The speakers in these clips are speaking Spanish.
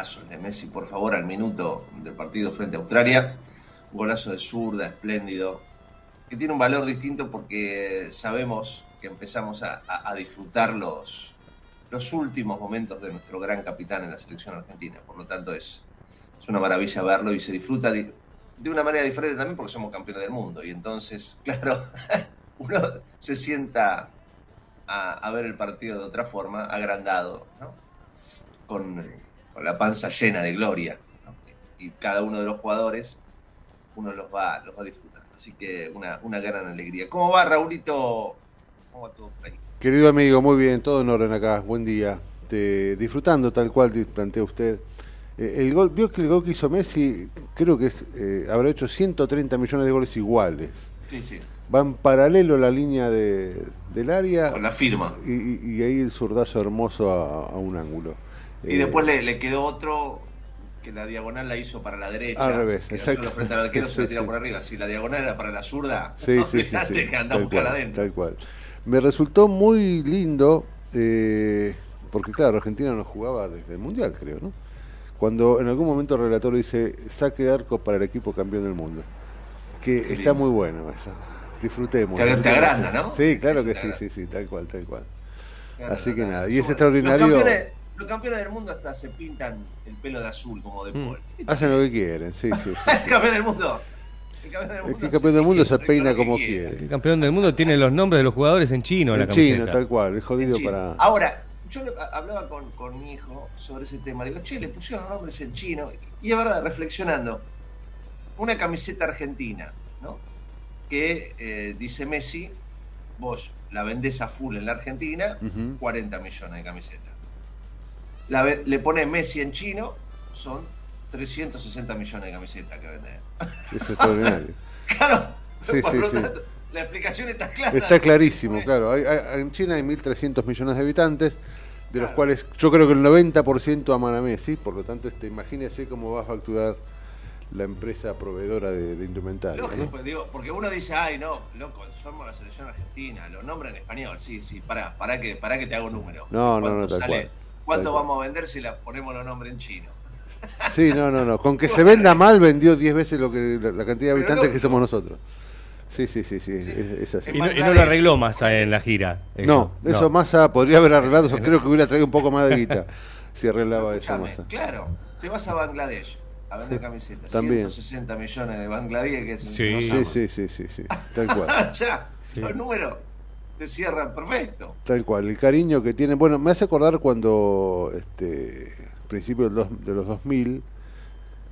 Golazo el de Messi, por favor, al minuto del partido frente a Australia. Un golazo de zurda, espléndido, que tiene un valor distinto porque sabemos que empezamos a, disfrutar los, los últimos momentos de nuestro gran capitán en la selección argentina. Por lo tanto, es, es una maravilla verlo y se disfruta de, una manera diferente también porque somos campeones del mundo. Y entonces, claro, uno se sienta a, a, ver el partido de otra forma, agrandado, ¿no? con, la panza llena de gloria. Y cada uno de los jugadores, uno los va, los va a disfrutar. Así que una, una gran alegría. ¿Cómo va, Raulito? ¿Cómo va todo por ahí? Querido amigo, muy bien, todo en orden acá. Buen día. disfrutando tal cual plantea usted. Eh, el gol, vio que el gol que hizo Messi, creo que es, eh, habrá hecho 130 millones de goles iguales. Sí, sí. Va en paralelo la línea de, del área. Con la firma. Y, ahí el zurdazo hermoso a un ángulo. Y después le, quedó otro que la diagonal la hizo para la derecha. Al revés, exacto. frente al arquero se lo por arriba. Si la diagonal era para la zurda, sí, sí, sí, que anda a buscar adentro. Tal cual. Me resultó muy lindo, eh, porque claro, Argentina no jugaba desde el Mundial, creo, ¿no? Cuando en algún momento el relator dice saque de arco para el equipo campeón del mundo. Que está muy bueno eso. Disfrutemos. Te, te agranda, ¿no? Sí, claro que sí, sí, sí, tal cual, tal cual. Así que nada, y es extraordinario. Los campeones del mundo hasta se pintan el pelo de azul como de mm. Hacen lo que quieren, sí, sí. el campeón del mundo. El campeón del mundo, se, peina como quiere. El campeón del mundo tiene los nombres de los jugadores en chino, en la chino, tal cual, es jodido para. Ahora, yo hablaba con, con, mi hijo sobre ese tema. Le digo, che, le pusieron nombres en chino. Y es verdad, reflexionando, una camiseta argentina, ¿no? Que eh, dice Messi, vos la vendés a full en la Argentina, 40 millones de camisetas le pone Messi en chino, son 360 millones de camisetas que vende. Es extraordinario. claro. Sí, sí, sí. La explicación está clara. Está clarísimo, claro. en China hay 1.300 millones de habitantes, de los cuales yo creo que el 90% aman a Messi, por lo tanto, este, imagínese cómo va a facturar la empresa proveedora de, de indumentaria. Lógico, pues digo, porque uno dice, ay, no, loco, somos la selección argentina, lo nombra en español, sí, sí, para, para que, para que te hago un número. No, no, no, tal cual. ¿Cuánto vamos a vender si la ponemos los nombres en chino? Sí, no, no, no. Con que se venda mal vendió 10 veces lo que la, cantidad de habitantes que somos nosotros. Sí, sí, sí, sí, Es, así. Y no, lo arregló Massa en la gira. No, eso Massa podría haber arreglado, creo que hubiera traído un poco más de guita si arreglaba eso Massa. Claro, te vas a Bangladesh, a vender camisetas. También. 160 millones de Bangladesh, que es Sí. no Sí, sí, sí, sí, sí, tal cual. ya, Sí. los números te cierran perfecto. Tal cual, el cariño que tienen. Bueno, me hace acordar cuando, este, principio del dos- de los 2000,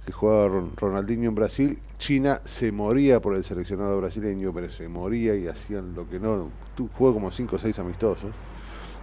que jugaba Ron- Ronaldinho en Brasil, China se moría por el seleccionado brasileño, pero se moría y hacían lo que no. Jugó como 5 o 6 amistosos.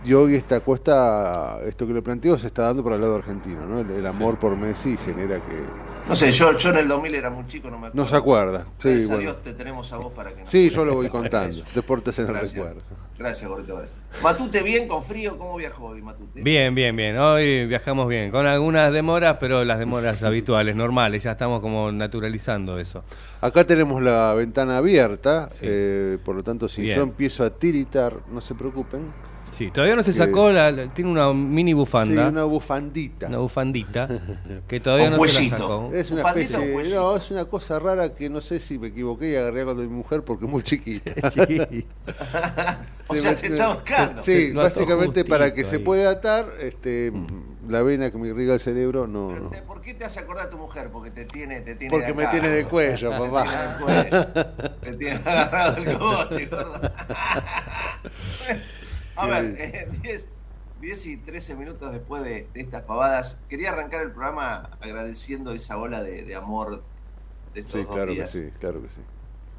Y hoy esta cuesta, esto que le planteo, se está dando por el lado argentino, ¿no? El, el amor por Messi genera que. No sé, yo, yo en el 2000 era muy chico, no me acuerdo. No se acuerda. Sí, Gracias a. Dios te tenemos a vos para que nos Sí, yo lo voy contando. Deportes en el Gracias. recuerdo. Gracias, Gordito. gracias. Matute, bien, con frío, ¿cómo viajó hoy, Matute? Bien, bien, bien. Hoy viajamos bien, con algunas demoras, pero las demoras habituales, normales. Ya estamos como naturalizando eso. Acá tenemos la ventana abierta, Sí. eh, por lo tanto, si Bien. yo empiezo a tiritar, no se preocupen. Sí, todavía no se sacó, la, la- tiene una mini Sí, bufanda, una bufandita. una bufandita, que todavía Con no se la sacó. Es una ¿Bufandita especie, o no, es una cosa rara que no sé si me equivoqué y agarré algo de mi mujer porque es muy chiquita. Sí. O Sí, sea, te está buscando. Sí, Se lo ató básicamente para que se ahí. pueda atar, este, la vena que me irriga el cerebro, no, Pero no. te- ¿Por qué te hace acordar a tu mujer? Porque te tiene, te tiene Porque de me acá. tiene de cuello, Te papá. tiene de cuello. Te tiene agarrado el cogote, gordo. A ver, eh, 10, 10 y 13 minutos después de, de estas pavadas, quería arrancar el programa agradeciendo esa ola de, de amor de estos Sí, dos claro que sí, claro que sí.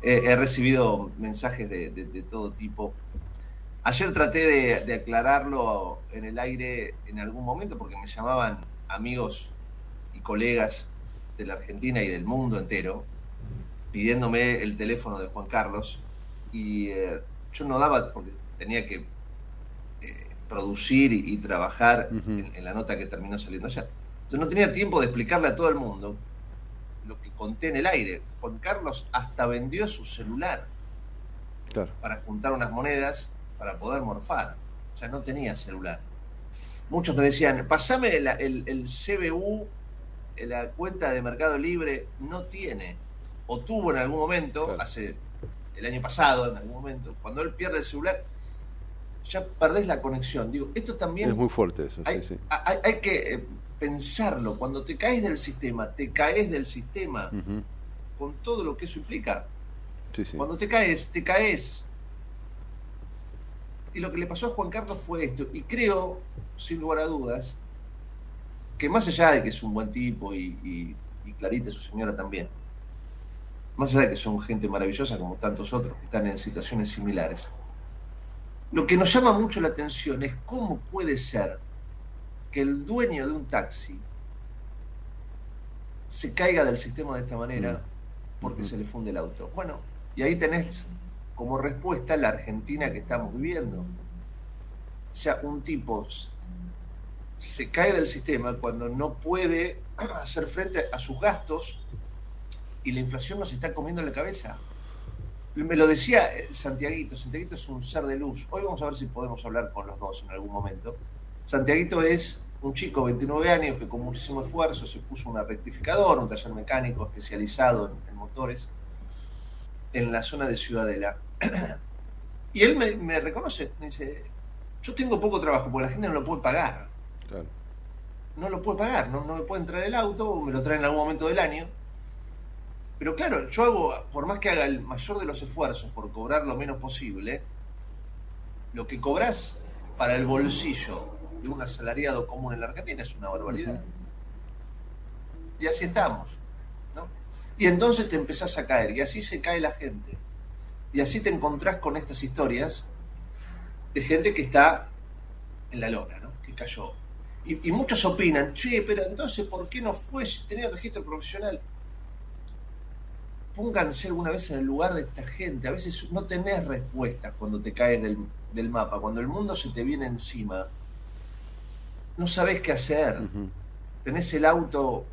Eh, he recibido mensajes de, todo tipo. Ayer traté de, aclararlo en el aire en algún momento porque me llamaban amigos y colegas de la Argentina y del mundo entero pidiéndome el teléfono de Juan Carlos y eh, yo no daba porque tenía que eh, producir y, y trabajar en, en la nota que terminó saliendo ayer. Yo no tenía tiempo de explicarle a todo el mundo lo que conté en el aire. Juan Carlos hasta vendió su celular Claro. para juntar unas monedas para poder morfar. O sea, no tenía celular. Muchos me decían, pasame el, el CBU, la cuenta de Mercado Libre, no tiene. O tuvo en algún momento, Claro. hace el año pasado, en algún momento, cuando él pierde el celular, ya perdés la conexión. Digo, esto también Es muy fuerte eso, hay, sí, sí. hay- hay que eh, pensarlo. Cuando te caes del sistema, te caes del sistema, con todo lo que eso implica. Sí. Cuando te caes, te caes. Y lo que le pasó a Juan Carlos fue esto. Y creo, sin lugar a dudas, que más allá de que es un buen tipo y, y, y Clarita, su señora también, más allá de que son gente maravillosa como tantos otros que están en situaciones similares, lo que nos llama mucho la atención es cómo puede ser que el dueño de un taxi se caiga del sistema de esta manera porque Ujú. se le funde el auto. Bueno, y ahí tenés como respuesta la Argentina que estamos viviendo. O sea, un tipo se cae del sistema cuando no puede hacer frente a sus gastos y la inflación nos está comiendo la cabeza. Me lo decía eh, Santiaguito, Santiaguito es un ser de luz. Hoy vamos a ver si podemos hablar con los dos en algún momento. Santiaguito es un chico, 29 años, que con muchísimo esfuerzo se puso una rectificadora, un taller mecánico especializado en, en motores, en la zona de Ciudadela. Y él me, me reconoce, me dice, yo tengo poco trabajo porque la gente no lo puede pagar. Claro. No lo puede pagar, no, no me puede entrar el auto, me lo traen en algún momento del año. Pero claro, yo hago, por más que haga el mayor de los esfuerzos por cobrar lo menos posible, lo que cobras para el bolsillo de un asalariado común en la Argentina es una barbaridad. Y así estamos. ¿no? Y entonces te empezás a caer, y así se cae la gente. Y así te encontrás con estas historias de gente que está en la lona, ¿no? que cayó. Y, y muchos opinan, che, pero entonces, ¿por qué no fue si tenía registro profesional? Pónganse alguna vez en el lugar de esta gente. A veces no tenés respuestas cuando te caes del, del mapa. Cuando el mundo se te viene encima, no sabés qué hacer. Ujú. Tenés el auto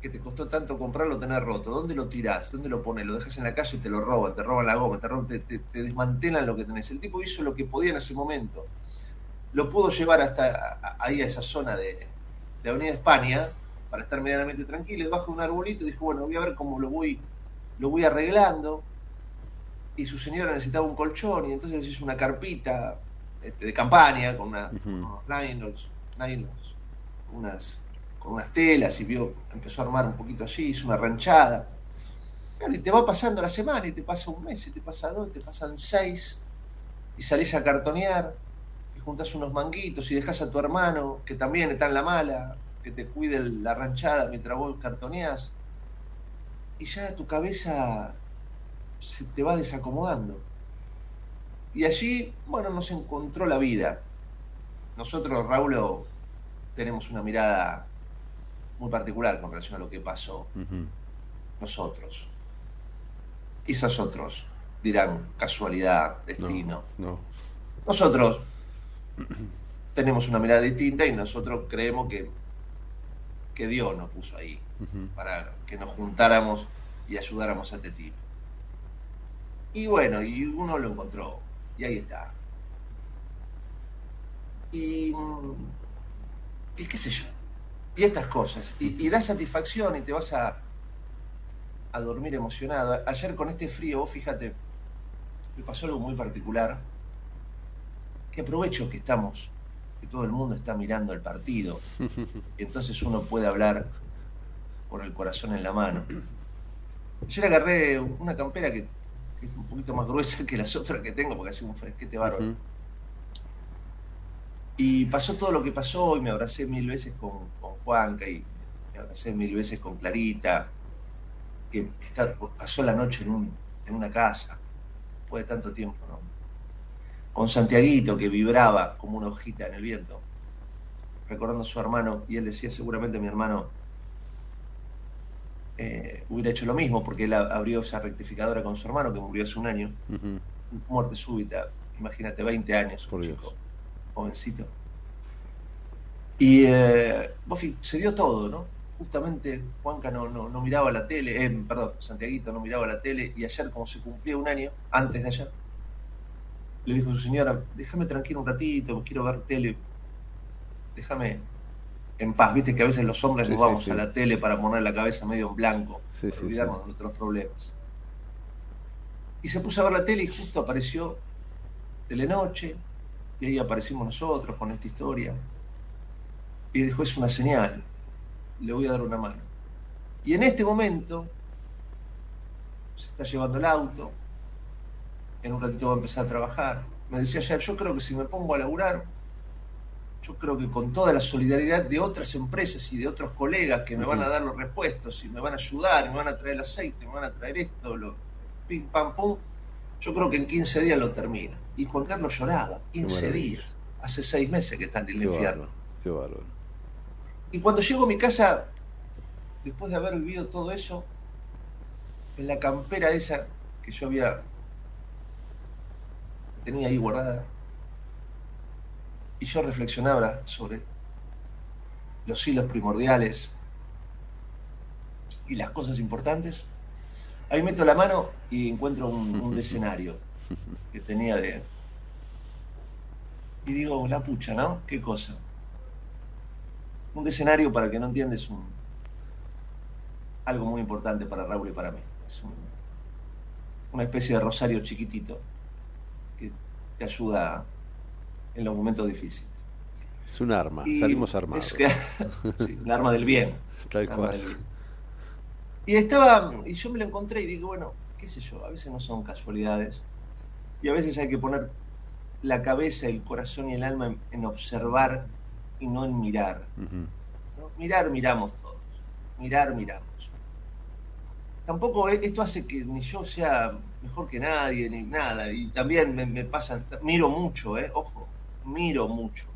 que te costó tanto comprarlo, tener roto. ¿Dónde lo tirás? ¿Dónde lo pones? Lo dejas en la calle, te lo roban, te roban la goma, te, roban- te, te- te desmantelan lo que tenés. El tipo hizo lo que podía en ese momento. Lo pudo llevar hasta a- ahí a esa zona de, de Avenida España para estar medianamente tranquilo. Debajo de un arbolito dijo, bueno, voy a ver cómo lo voy, lo voy arreglando. Y su señora necesitaba un colchón y entonces hizo una carpita este, de campaña con, una, unos nylons, nylons, unas con unas telas y vio, empezó a armar un poquito allí, hizo una ranchada. y te va pasando la semana, y te pasa un mes, y te pasa dos, y te pasan seis, y salís a cartonear, y juntás unos manguitos, y dejas a tu hermano, que también está en la mala, que te cuide la ranchada mientras vos cartoneás, y ya tu cabeza se te va desacomodando. Y allí, bueno, nos encontró la vida. Nosotros, Raúl, tenemos una mirada muy particular con relación a lo que pasó. Nosotros. Quizás otros dirán casualidad, destino. No, Nosotros tenemos una mirada distinta y nosotros creemos que, que Dios nos puso ahí para que nos juntáramos y ayudáramos a este tipo. Y bueno, y uno lo encontró. Y ahí está. Y, y qué sé yo. Y estas cosas. Y, da satisfacción y te vas a, a dormir emocionado. Ayer con este frío, vos fíjate, me pasó algo muy particular. Que aprovecho que estamos, que todo el mundo está mirando el partido. Entonces uno puede hablar con el corazón en la mano. Ayer agarré una campera que es un poquito más gruesa que las otras que tengo porque hace un fresquete bárbaro. Y pasó todo lo que pasó y me abracé mil veces con, con Juanca y me abracé mil veces con Clarita, que pasó la noche en, en una casa, después de tanto tiempo, ¿no? Con Santiaguito que vibraba como una hojita en el viento, recordando a su hermano, y él decía seguramente mi hermano eh, hubiera hecho lo mismo, porque él abrió esa rectificadora con su hermano que murió hace un año. Muerte súbita, imagínate, 20 años, Por jovencito. Y eh, se dio todo, ¿no? Justamente Juanca no, no, miraba la tele, eh, perdón, Santiaguito no miraba la tele y ayer, como se cumplía un año, antes de ayer, le dijo a su señora, déjame tranquilo un ratito, quiero ver tele, déjame en paz. Viste que a veces los hombres nos vamos a la tele para poner la cabeza medio en blanco, olvidarnos de nuestros problemas. Y se puso a ver la tele y justo apareció Telenoche, y ahí aparecimos nosotros con esta historia. Y dijo, es una señal, le voy a dar una mano. Y en este momento se está llevando el auto, en un ratito va a empezar a trabajar. Me decía ayer, yo creo que si me pongo a laburar, yo creo que con toda la solidaridad de otras empresas y de otros colegas que me van a dar los repuestos y me van a ayudar, me van a traer el aceite, me van a traer esto, lo pim pam pum, yo creo que en 15 días lo termina. Y Juan Carlos lloraba, 15 días, hace 6 meses que está en el infierno. qué bárbaro. Y cuando llego a mi casa, después de haber vivido todo eso, en la campera esa que yo había tenía ahí guardada, y yo reflexionaba sobre los hilos primordiales y las cosas importantes, ahí meto la mano y encuentro un, un escenario que tenía de... Y digo, la pucha, ¿no? ¿Qué cosa? Un escenario, para que no entiendes, un, algo muy importante para Raúl y para mí. Es una especie de rosario chiquitito que te ayuda en los momentos difíciles. Es un arma, salimos armados. sí, un arma del bien. Y estaba, y yo me lo encontré y digo, bueno, qué sé yo, a veces no son casualidades. Y a veces hay que poner la cabeza, el corazón y el alma en, observar y no en mirar. Mirar, miramos todos. Mirar, miramos. Tampoco e, esto hace que ni yo sea mejor que nadie, ni nada. Y también me, me pasa, miro mucho, ¿eh? ojo, miro mucho.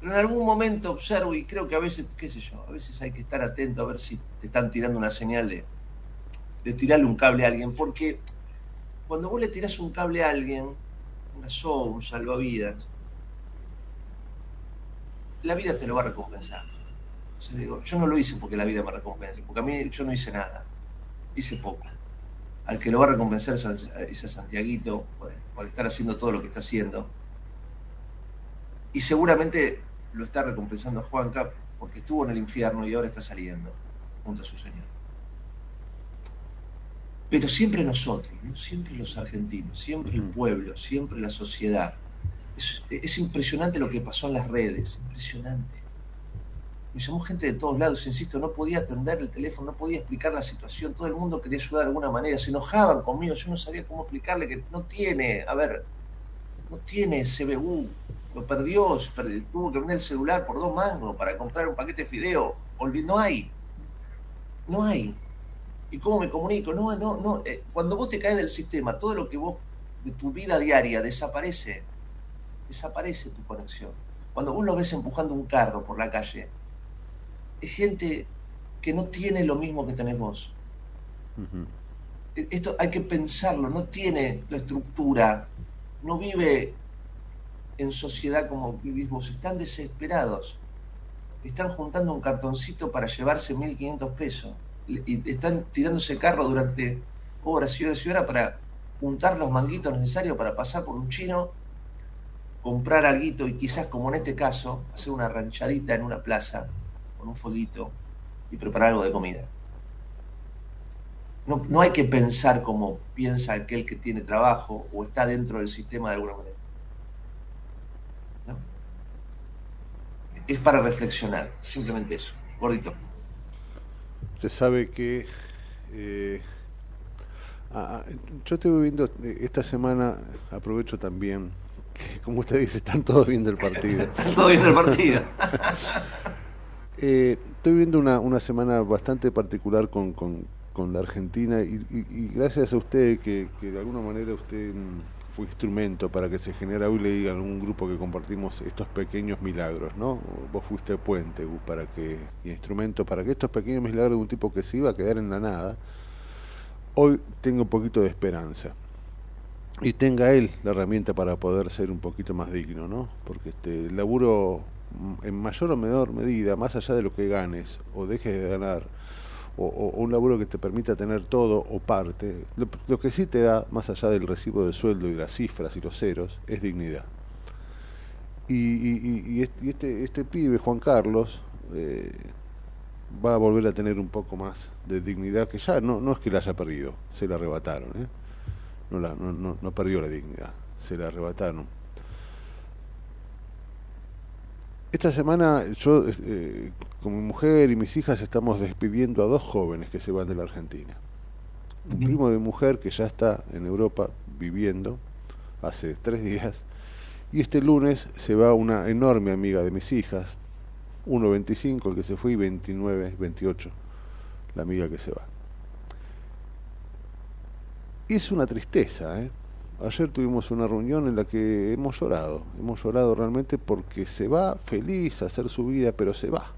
Pero en algún momento observo y creo que a veces, qué sé yo, a veces hay que estar atento a ver si te están tirando una señal de, de tirarle un cable a alguien. Porque cuando vos le tirás un cable a alguien, una soga, un salvavidas, la vida te lo va a recompensar. digo, yo no lo hice porque la vida me recompense, porque a mí yo no hice nada, hice poco. Al que lo va a recompensar es a, Santiaguito por estar haciendo todo lo que está haciendo y seguramente lo está recompensando Juanca porque estuvo en el infierno y ahora está saliendo junto a su Señor. Pero siempre nosotros, siempre los argentinos, siempre el pueblo, siempre la sociedad. Es, impresionante lo que pasó en las redes, impresionante. Me llamó gente de todos lados, insisto, no podía atender el teléfono, no podía explicar la situación, todo el mundo quería ayudar de alguna manera, se enojaban conmigo, yo no sabía cómo explicarle que no tiene, a ver, no tiene CBU, lo perdió, tuvo que vender el celular por dos mangos para comprar un paquete de fideo, no hay, no hay. ¿Y cómo me comunico? No, no, no, eh, cuando vos te caes del sistema, todo lo que vos, de tu vida diaria, desaparece, desaparece tu conexión. Cuando vos lo ves empujando un carro por la calle, es gente que no tiene lo mismo que tenés vos. E, esto hay que pensarlo, no tiene la estructura, no vive en sociedad como vivís están desesperados. Están juntando un cartoncito para llevarse 1.500 pesos y están tirándose carro durante horas y horas y horas para juntar los manguitos necesarios para pasar por un chino, comprar algo y quizás, como en este caso, hacer una ranchadita en una plaza un fueguito y preparar algo de comida. No hay que pensar como piensa aquel que tiene trabajo o está dentro del sistema de alguna manera. Es para reflexionar, simplemente eso. Gordito. Usted sabe que eh, yo estoy viendo eh, esta semana, aprovecho también, que como usted dice, están todos viendo el partido. están todos viendo el partido. Eh, estoy viendo una, una, semana bastante particular con, con, la Argentina y, gracias a usted que, de alguna manera usted mm, fue instrumento para que se genera hoy le digan un grupo que compartimos estos pequeños milagros, ¿no? Vos fuiste puente para que instrumento para que estos pequeños milagros de un tipo que se iba a quedar en la nada, hoy tengo un poquito de esperanza y tenga él la herramienta para poder ser un poquito más digno, ¿no? Porque este el laburo en mayor o menor medida, más allá de lo que ganes o dejes de ganar, o, un laburo que te permita tener todo o parte, lo, que sí te da, más allá del recibo de sueldo y las cifras y los ceros, es dignidad. Y, este, este pibe, Juan Carlos, eh, va a volver a tener un poco más de dignidad que ya no, no es que la haya perdido, se la arrebataron, ¿eh? no, la, no, no, no perdió la dignidad, se la arrebataron Esta semana yo eh, con mi mujer y mis hijas estamos despidiendo a dos jóvenes que se van de la Argentina. Un primo de mujer que ya está en Europa viviendo hace tres días y este lunes se va una enorme amiga de mis hijas, 1.25 el que se fue y 29, 28 la amiga que se va. Es una tristeza, ¿eh? Ayer tuvimos una reunión en la que hemos llorado, hemos llorado realmente porque se va feliz a hacer su vida, pero se va.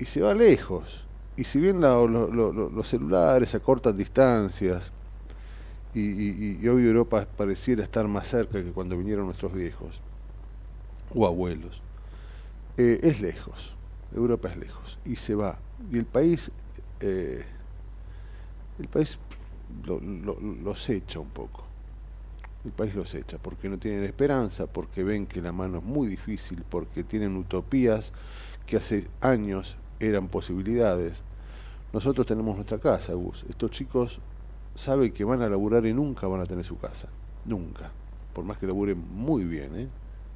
Y se va lejos. Y si bien los celulares acortan distancias, y, hoy Europa pareciera estar más cerca que cuando vinieron nuestros viejos o abuelos, eh, es lejos. Europa es lejos y se va. Y el país, eh, el país lo, los echa un poco. El país los echa porque no tienen esperanza, porque ven que la mano es muy difícil, porque tienen utopías que hace años eran posibilidades. Nosotros tenemos nuestra casa, Gus. Estos chicos saben que van a laburar y nunca van a tener su casa. Nunca. Por más que laburen muy bien, ¿eh?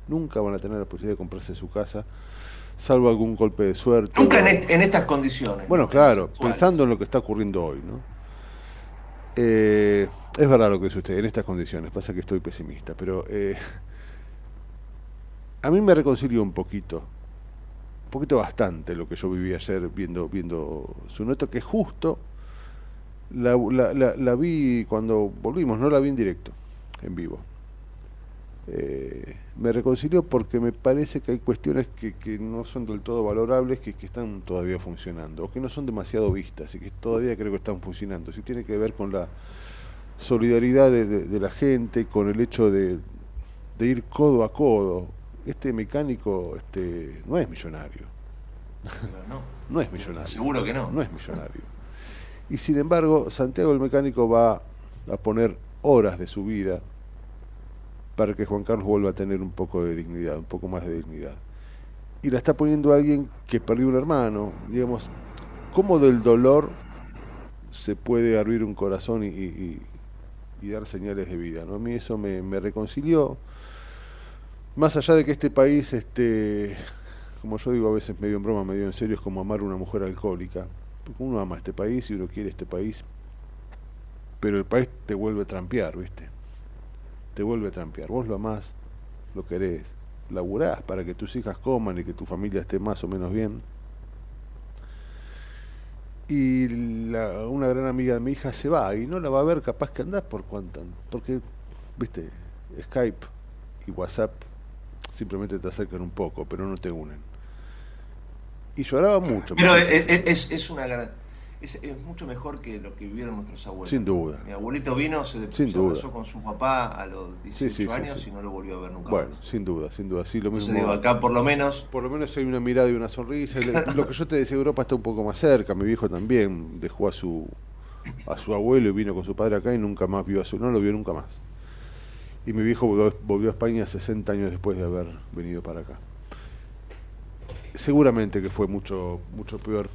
Nunca van a tener la posibilidad de comprarse su casa, salvo algún golpe de suerte. Nunca en, en estas condiciones. Bueno, claro, pensando en lo que está ocurriendo hoy, ¿no? Eh, es verdad lo que dice usted, en estas condiciones, pasa que estoy pesimista, pero eh, a mí me reconcilió un poquito, poquito bastante lo que yo viví ayer viendo, viendo su nota, que justo la, vi cuando volvimos, no la vi en directo, en vivo. Eh, me reconcilió porque me parece que hay cuestiones que, que no son del todo valorables, que, están todavía funcionando, o que no son demasiado vistas y que todavía creo que están funcionando. Si tiene que ver con la solidaridad de, la gente, con el hecho de, ir codo a codo. Este mecánico este, no es millonario. No, no es millonario. Seguro que no. No es millonario. Y sin embargo, Santiago el mecánico va a poner horas de su vida para que Juan Carlos vuelva a tener un poco de dignidad, un poco más de dignidad. Y la está poniendo alguien que perdió un hermano, digamos, ¿cómo del dolor se puede abrir un corazón y, dar señales de vida? ¿no? A mí eso me, reconcilió. Más allá de que este país, este, como yo digo a veces medio en broma, medio en serio, es como amar a una mujer alcohólica. Porque uno ama este país y uno quiere este país, pero el país te vuelve a trampear, ¿viste? Te vuelve a trampear. Vos lo amás, lo querés, laburás para que tus hijas coman y que tu familia esté más o menos bien. Y la- una gran amiga de mi hija se va y no la va a ver capaz que andás por cuánto, porque, viste, Skype y WhatsApp simplemente te acercan un poco, pero no te unen. Y lloraba mucho. Pero es, es- es- una gran. Es, es mucho mejor que lo que vivieron nuestros abuelos. Sin duda. Mi abuelito vino, se, Sin se duda. casó con su papá a los 18 Sí, sí, sí, años sí. y no lo volvió a ver nunca Bueno, más. sin duda, sin duda. Sí, lo Entonces mismo. digo, acá por lo menos. Por lo menos hay una mirada y una sonrisa. Lo que yo te decía, Europa está un poco más cerca. Mi viejo también dejó a su a su abuelo y vino con su padre acá y nunca más vio a su, no lo vio nunca más. Y mi viejo volvió, a España 60 años después de haber venido para acá. Seguramente que fue mucho mucho peor,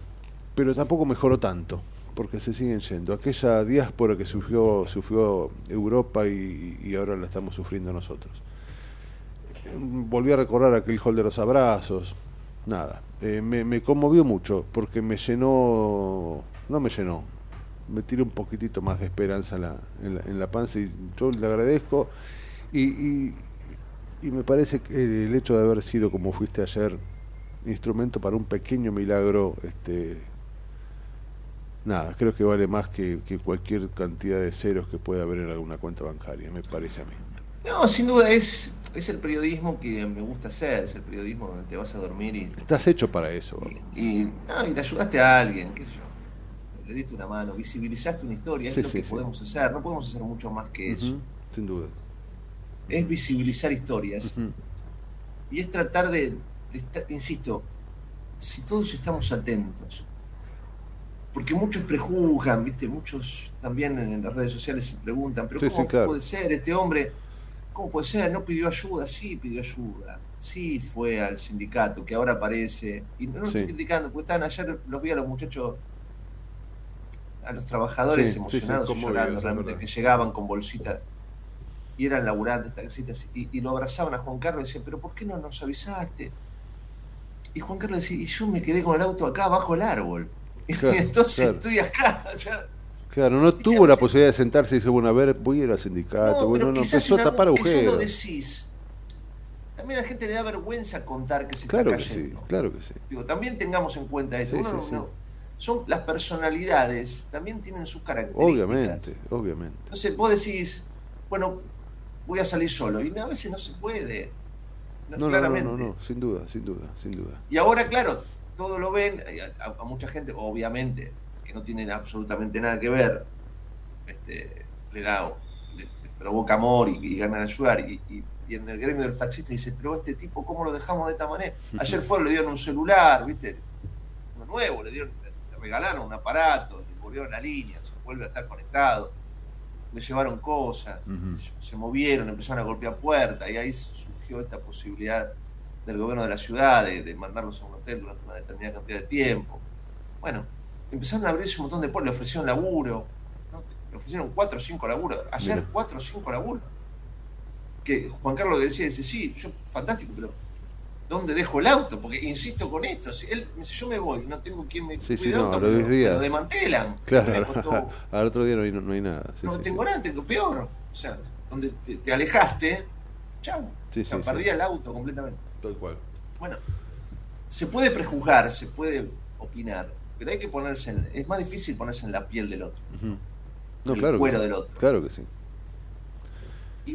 pero tampoco mejoró tanto, porque se siguen yendo. Aquella diáspora que sufrió sufrió Europa y, y ahora la estamos sufriendo nosotros volví a recordar aquel hall de los abrazos. Nada, eh, me, conmovió mucho porque me llenó, no me llenó, me tiró un poquitito más de esperanza en la, en la panza y yo le agradezco. Y, y, y me parece que el hecho de haber sido, como fuiste ayer, instrumento para un pequeño milagro, este, nada, creo que vale más que, que cualquier cantidad de ceros que pueda haber en alguna cuenta bancaria, me parece a mí. No, sin duda es, es el periodismo que me gusta hacer. Es el periodismo donde te vas a dormir y. Estás hecho para eso. Y, y, no, y le ayudaste a alguien, qué sé yo. Le diste una mano, visibilizaste una historia, Sí, es lo sí, que sí. podemos hacer. No podemos hacer mucho más que eso. Sin duda. Es visibilizar historias. Y es tratar de, de estar- insisto, si todos estamos atentos, porque muchos prejuzgan, ¿viste? muchos también en las redes sociales se preguntan, pero Sí, ¿cómo sí, claro. puede ser este hombre? ¿Cómo puede ser? ¿No pidió ayuda? Sí, pidió ayuda. Sí, fue al sindicato, que ahora aparece. Y no lo Sí. estoy criticando, porque estaban ayer, los vi a los muchachos, a los trabajadores emocionados y llorando, realmente, que llegaban con bolsitas y eran laburantes, taxistas, y, y lo abrazaban a Juan Carlos y decían, pero ¿por qué no nos avisaste? Y Juan Carlos decía, y yo me quedé con el auto acá bajo el árbol. Claro, y entonces claro. estoy acá. o sea, Claro, no ¿Y tuvo la posibilidad de sentarse y decir, bueno, a ver, voy a ir al sindicato. no, bueno, no, empezó a tapar que ya lo agujeros. decís. También a la gente le da vergüenza contar que se Claro está que sí, cayendo. claro que sí. Digo, también tengamos en cuenta eso. Sí, Uno sí, no- sí. no- son las personalidades, también tienen sus características. Obviamente, obviamente. Entonces vos decís, bueno, voy a salir solo. Y a veces no se puede. No, No, no, no, claramente. no, no, sin duda, sin duda, sin duda. Y ahora, claro, todo lo ven, y a, a- a mucha gente, obviamente, que no tienen absolutamente nada que ver, este, le da, le, le provoca amor y, y ganas de ayudar. Y, y- y en el gremio de los taxistas dice, pero este tipo, ¿cómo lo dejamos de esta manera? Ayer fue, le dieron un celular, ¿viste? Uno nuevo, le dieron, le regalaron un aparato, le volvieron la línea, se vuelve a estar conectado. Le llevaron cosas, se, se movieron, empezaron a golpear puertas y ahí surgió esta posibilidad del gobierno de la ciudad de, de mandarlos a un hotel durante una determinada cantidad de tiempo. Bueno, empezaron a abrirse un montón de puertas, le ofrecieron laburo, ¿no? le ofrecieron cuatro o cinco laburos, ayer Mira. cuatro o cinco laburos. Que Juan Carlos le decía, dice, sí, yo, fantástico, pero ¿dónde dejo el auto? Porque insisto con esto, si él me dice, yo me voy, no tengo quien me Sí, cuide sí, el no, auto, lo me lo desmantelan. Claro, Me costó- al otro día no hay, no hay nada. Sí, no tengo nada, tengo peor. O sea, donde te, te alejaste, chau. O sea, perdía el auto completamente. Tal cual. Bueno, se puede prejuzgar, se puede opinar, pero hay que ponerse en, es más difícil ponerse en la piel del otro, Ujú. No, el claro. cuero del otro. Claro que sí.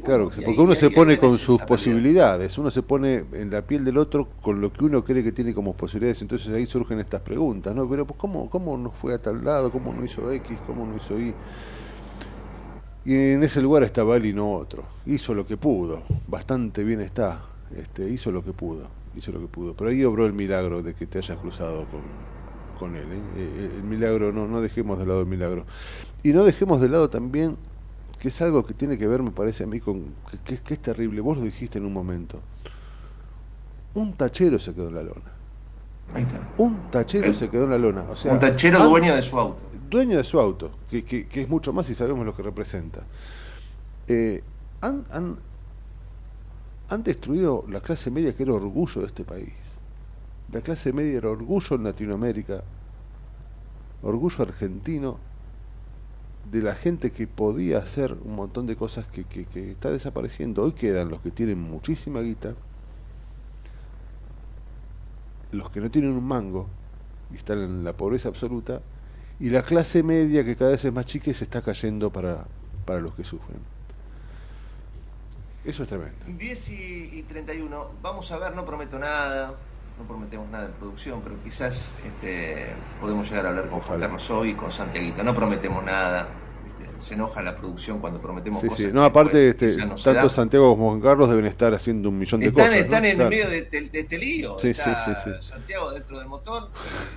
Claro porque uno se pone con sus posibilidades, uno se pone en la piel del otro con lo que uno cree que tiene como posibilidades, entonces ahí surgen estas preguntas, ¿no? Pero pues, ¿cómo, cómo no fue a tal lado? ¿Cómo no hizo X? ¿Cómo no hizo Y? Y en ese lugar estaba él y no otro. Hizo lo que pudo, bastante bien está, este, hizo lo que pudo, hizo lo que pudo. Pero ahí obró el milagro de que te hayas cruzado con, con él. ¿eh? Eh, El milagro, no, no dejemos de lado el milagro. Y no dejemos de lado también que es algo que tiene que ver, me parece a mí, con que, es terrible. Vos lo dijiste en un momento. Un tachero se quedó en la lona. Ahí está. Un tachero se quedó en la lona. O sea, Un tachero dueño de su auto. dueño de su auto, que, que- que es mucho más y sabemos lo que representa. Eh, han, han, han destruido la clase media que era orgullo de este país. La clase media era orgullo en Latinoamérica, orgullo argentino de la gente que podía hacer un montón de cosas que, que, está desapareciendo. Hoy quedan los que tienen muchísima guita, los que no tienen un mango y están en la pobreza absoluta, y la clase media que cada vez es más chica y se está cayendo para, para los que sufren. Eso es tremendo. 10 y, y 31, vamos a ver, no prometo nada, no prometemos nada en producción, pero quizás este, podemos llegar a hablar con Juan. Carlos hoy, con Santiaguito. No prometemos nada. ¿viste? Se enoja la producción cuando prometemos Sí, cosas. sí. No, aparte, después este, no tanto. Santiago como Juan Carlos deben estar haciendo un millón de Están, cosas. ¿no? están en Claro. medio de, de- de este lío. Sí, Está. Santiago dentro del motor,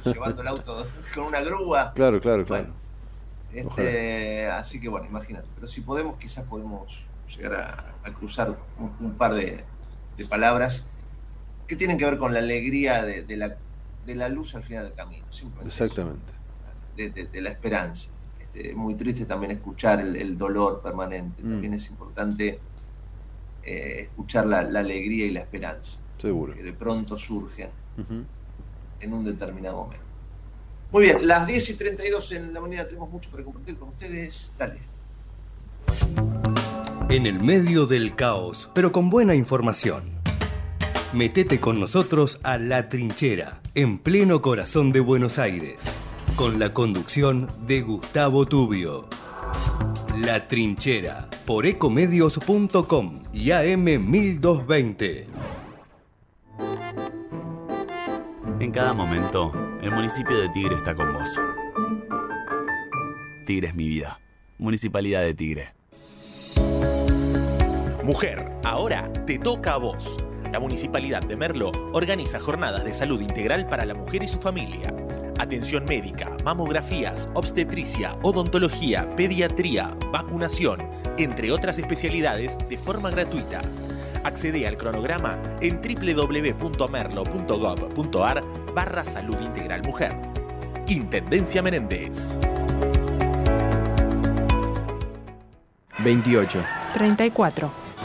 eh, llevando el auto con una grúa. Claro, claro, claro. Bueno, este, así que bueno, imagínate. Pero si podemos, quizás podemos llegar a, a cruzar un, un par de, de palabras que tienen que ver con la alegría de, de la, de la luz al final del camino. Exactamente. de, de- de la esperanza. Este, muy triste también escuchar el, el dolor permanente. Mm. También es importante eh, escuchar la, la alegría y la esperanza, Seguro. que de pronto surgen en un determinado momento. Muy bien, las 10 y 32 en la mañana tenemos mucho para compartir con ustedes. Dale. En el medio del caos, pero con buena información. Metete con nosotros a La Trinchera, en pleno corazón de Buenos Aires, con la conducción de Gustavo Tubio. La Trinchera, por ecomedios.com y AM1220. En cada momento, el municipio de Tigre está con vos. Tigre es mi vida. Municipalidad de Tigre. Mujer, ahora te toca a vos. La Municipalidad de Merlo organiza jornadas de salud integral para la mujer y su familia. Atención médica, mamografías, obstetricia, odontología, pediatría, vacunación, entre otras especialidades de forma gratuita. Accede al cronograma en www.merlo.gov.ar barra salud integral mujer. Intendencia Menéndez. 28, 34,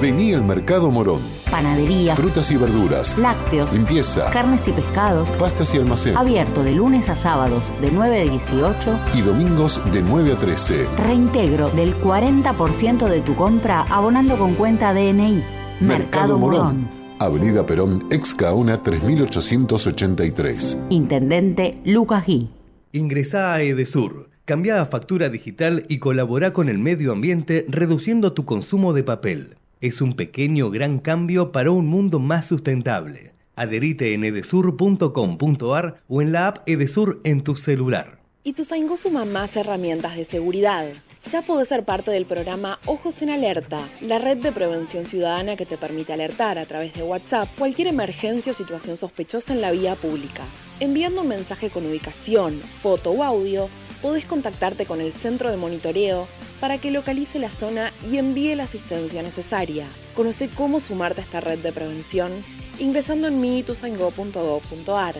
Vení al Mercado Morón. Panadería, Frutas y verduras. lácteos, Limpieza. carnes y pescados. Pastas y almacén. Abierto de lunes a sábados de 9 a 18. Y domingos de 9 a 13. Reintegro del 40% de tu compra abonando con cuenta DNI. Mercado Morón. Avenida Perón, ex Caona 3883. Intendente Lucas Gui. Ingresá a Edesur, cambia a factura digital y colabora con el medio ambiente reduciendo tu consumo de papel. Es un pequeño gran cambio para un mundo más sustentable. Adherite en edesur.com.ar o en la app Edesur en tu celular. Y Tusaingo suma más herramientas de seguridad. Ya podés ser parte del programa Ojos en Alerta, la red de prevención ciudadana que te permite alertar a través de WhatsApp cualquier emergencia o situación sospechosa en la vía pública. Enviando un mensaje con ubicación, foto o audio, podés contactarte con el centro de monitoreo para que localice la zona y envíe la asistencia necesaria. Conoce cómo sumarte a esta red de prevención ingresando en miituzaingó.gov.ar.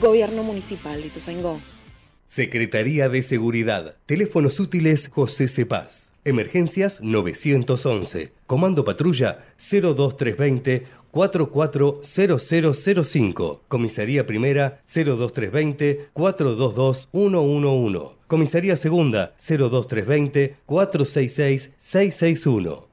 Gobierno Municipal de Ituzaingó. Secretaría de Seguridad. Teléfonos útiles José Cepaz. Emergencias 911. Comando Patrulla 02320 440005. Comisaría Primera 02320 422 111. Comisaría Segunda 02320 466 661.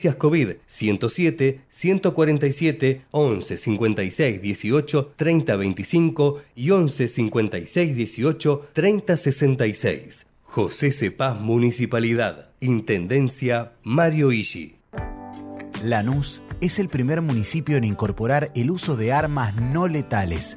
Emergencias COVID 107 147 11 56 18 30 25 y 11 56 18 30 66. José Cepaz Municipalidad. Intendencia Mario Ishi. Lanús es el primer municipio en incorporar el uso de armas no letales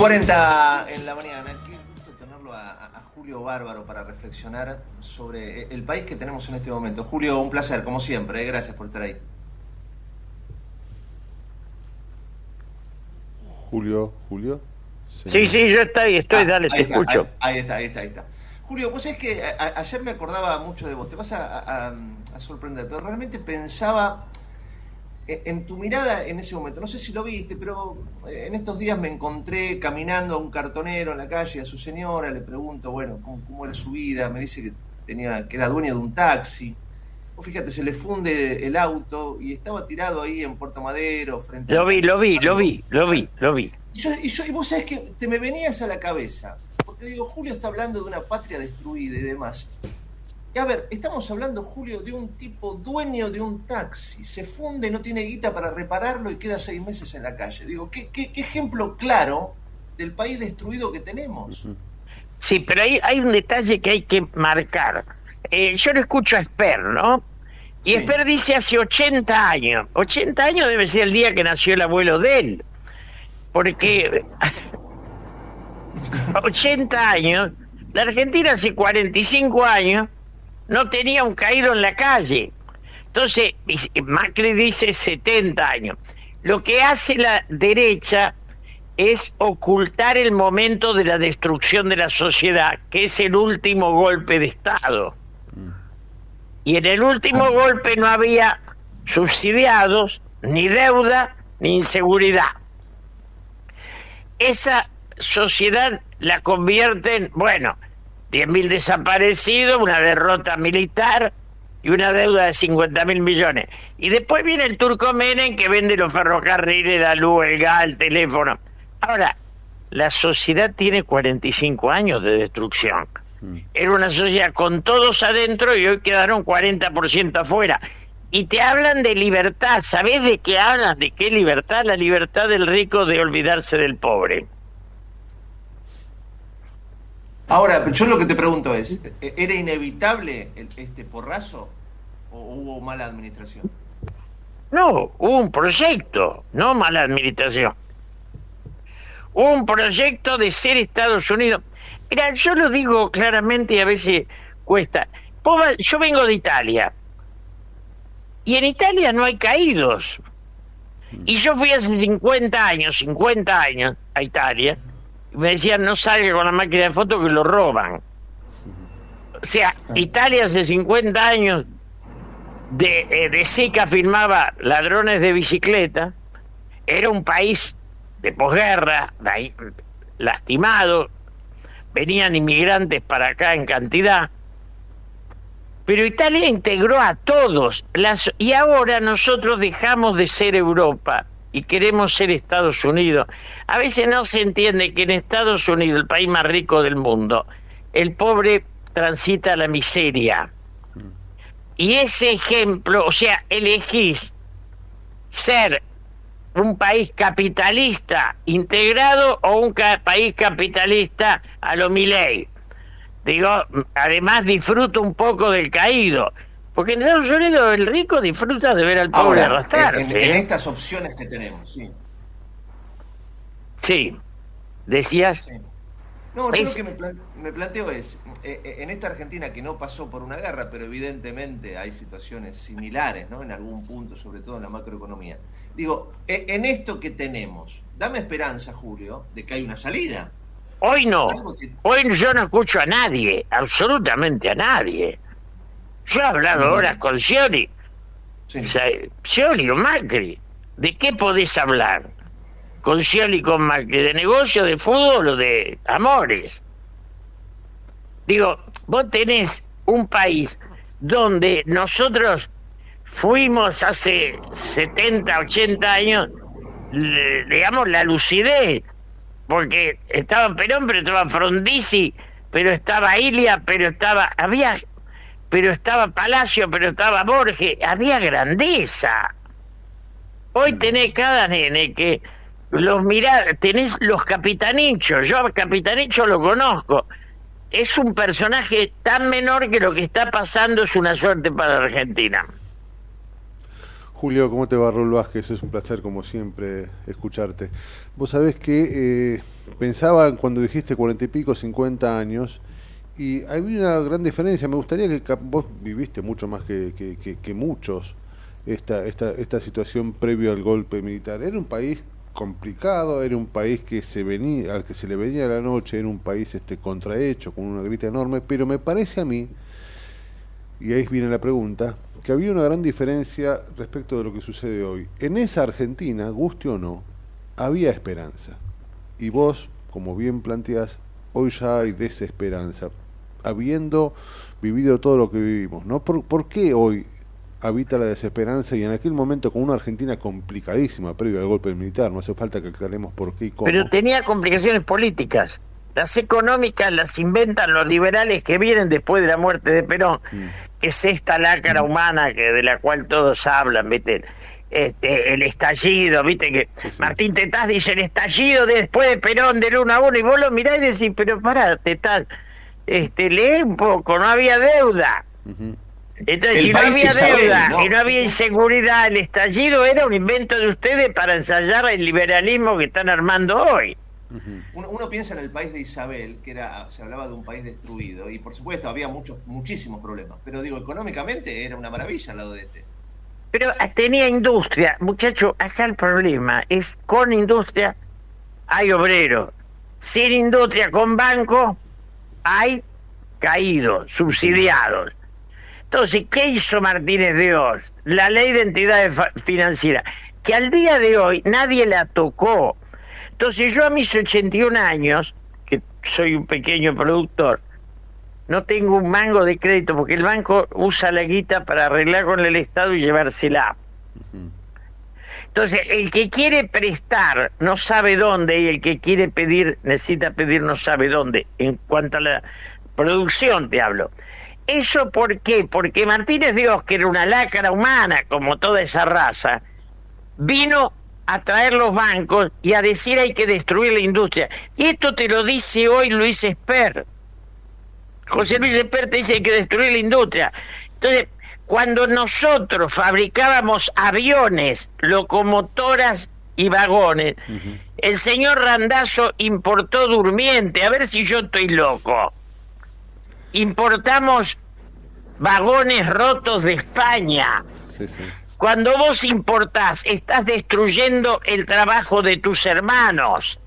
40 en la mañana. Qué gusto tenerlo a, Julio Bárbaro para reflexionar sobre el país que tenemos en este momento. Julio, un placer, como siempre. ¿eh? Gracias por estar ahí. Julio, Julio. Sí, sí, yo estoy, estoy, Ah, dale, te está, escucho. Ahí, ahí está, ahí está, ahí está. Julio, vos sabés que a- ayer me acordaba mucho de vos, te vas a, a- a sorprender, pero realmente pensaba en, en tu mirada en ese momento. No sé si lo viste, pero eh, en estos días me encontré caminando a un cartonero en la calle, a su señora, le pregunto, bueno, cómo, cómo era su vida, me dice que tenía que era dueño de un taxi. Vos fíjate, se le funde el auto y estaba tirado ahí en Puerto Madero frente Lo a- vi, lo vi, lo vi, lo vi, lo vi. y, yo, y, yo- y vos sabés que te me venías a la cabeza, porque digo, Julio está hablando de una patria destruida y demás. Y a ver, estamos hablando, Julio, de un tipo dueño de un taxi, se funde, no tiene guita para repararlo y queda seis meses en la calle. Digo, qué, qué- qué ejemplo claro del país destruido que tenemos. Sí, pero hay, hay un detalle que hay que marcar. Eh, yo lo escucho a Esper, ¿no? Y Esper dice hace 80 años. 80 años debe ser el día que nació el abuelo de él. Porque 80 años La Argentina hace 45 años no tenía un caído en la calle. Entonces, Macri dice 70 años. Lo que hace la derecha es ocultar el momento de la destrucción de la sociedad, que es el último golpe de Estado. Y en el último golpe no había subsidiados, ni deuda, ni inseguridad. Esa sociedad la convierte en, bueno, 10.000 desaparecidos, una derrota militar y una deuda de 50 mil millones. Y después viene el turco Menem que vende los ferrocarriles, la luz, el gas, el teléfono. Ahora, la sociedad tiene 45 años de destrucción. Era una sociedad con todos adentro y hoy quedaron 40% afuera. Y te hablan de libertad. ¿Sabés de qué hablan? ¿De qué libertad? La libertad del rico de olvidarse del pobre. Ahora, yo lo que te pregunto es, ¿e- ¿era inevitable este porrazo o hubo mala administración? No, hubo un proyecto, no mala administración. Un proyecto de ser Estados Unidos. Mira, yo lo digo claramente y a veces cuesta. Yo vengo de Italia. Y en Italia no hay caídos. Y yo fui hace 50 años, 50 años a Italia. Me decían, no salga con la máquina de foto que lo roban. O sea, Italia hace 50 años de, eh, de Sica filmaba ladrones de bicicleta, era un país de posguerra, lastimado, venían inmigrantes para acá en cantidad, pero Italia integró a todos, las, y ahora nosotros dejamos de ser Europa y queremos ser Estados Unidos. A veces no se entiende que en Estados Unidos, el país más rico del mundo, el pobre transita la miseria. Y ese ejemplo, o sea, elegís ser un país capitalista integrado o un país capitalista a lo Milei. Digo, además disfruto un poco del caído. Porque en Estados Unidos el rico disfruta de ver al pobre Ahora, en, arrastrarse. en- en estas opciones que tenemos, sí. Sí, decías. No, yo Es- lo que me, plan- me planteo es, eh, eh, en esta Argentina que no pasó por una guerra, pero evidentemente hay situaciones similares, ¿no? En algún punto, sobre todo en la macroeconomía. Digo, eh, en esto que tenemos, dame esperanza, Julio, de que hay una salida. Hoy no. Hoy yo no escucho a nadie, absolutamente a nadie. Yo he hablado horas con Scioli. Scioli o Macri. ¿De qué podés hablar? Con Scioli con Macri. ¿De negocio, de fútbol o de amores? Digo, vos tenés un país donde nosotros fuimos hace 70, 80 años, le- digamos, la lucidez porque estaba Perón, pero estaba Frondizi, pero estaba Ilia, pero estaba, había, pero estaba Palacio, pero estaba Borges, había grandeza. Hoy tenés cada nene que los mirá, tenés los capitanichos, yo a Capitanicho lo conozco. Es un personaje tan menor que lo que está pasando es una suerte para Argentina. Julio, ¿cómo te va Raúl Vázquez? Es un placer, como siempre, escucharte. Vos sabés que eh, pensaba cuando dijiste cuarenta y pico, cincuenta años, y había una gran diferencia. Me gustaría que vos viviste mucho más que, que- que- que muchos esta, esta, esta situación previo al golpe militar. Era un país complicado, era un país que se venía, al que se le venía la noche, era un país este contrahecho, con una grita enorme, pero me parece a mí y ahí viene la pregunta, que había una gran diferencia respecto de lo que sucede hoy. En esa Argentina, guste o no, había esperanza. Y vos, como bien planteás, hoy ya hay desesperanza, habiendo vivido todo lo que vivimos. ¿no? ¿Por, por qué hoy habita la desesperanza y en aquel momento con una Argentina complicadísima previo al golpe militar? No hace falta que aclaremos por qué y cómo. Pero tenía complicaciones políticas. Las económicas las inventan los liberales que vienen después de la muerte de Perón, que es esta lácara humana que de la cual todos hablan, ¿viste? Este, el estallido, ¿viste? Que Martín Tetaz dice el estallido después de Perón del 1 a 1 y vos lo mirás y decís, pero pará, Tetaz, este, lee un poco, no había deuda. Entonces, El si no había sabe, deuda ¿no? y no había inseguridad, el estallido era un invento de ustedes para ensayar el liberalismo que están armando hoy. Uno, uno piensa en el país de Isabel, que era, se hablaba de un país destruido, y por supuesto había muchos, muchísimos problemas, pero digo, económicamente era una maravilla al lado de este. Pero ah, tenía industria. Muchacho, acá el problema es con industria hay obreros. Sin industria, con banco, hay caídos, subsidiados. Entonces, ¿qué hizo Martínez de Oz? La ley de entidades financieras, que al día de hoy nadie la tocó. Entonces, yo a mis 81 años, que soy un pequeño productor, no tengo un mango de crédito porque el banco usa la guita para arreglar con el Estado y llevársela. Entonces, el que quiere prestar no sabe dónde y el que quiere pedir necesita pedir no sabe dónde. En cuanto a la producción te hablo. ¿Eso por qué? Porque Martínez Dios, que era una lácara humana, como toda esa raza, vino a traer los bancos y a decir hay que destruir la industria. Y esto te lo dice hoy Luis Esper. José Luis Esper te dice hay que destruir la industria. Entonces, cuando nosotros fabricábamos aviones, locomotoras y vagones, el señor Randazo importó durmiente, a ver si yo estoy loco. Importamos vagones rotos de España. Sí, sí. Cuando vos importás, estás destruyendo el trabajo de tus hermanos.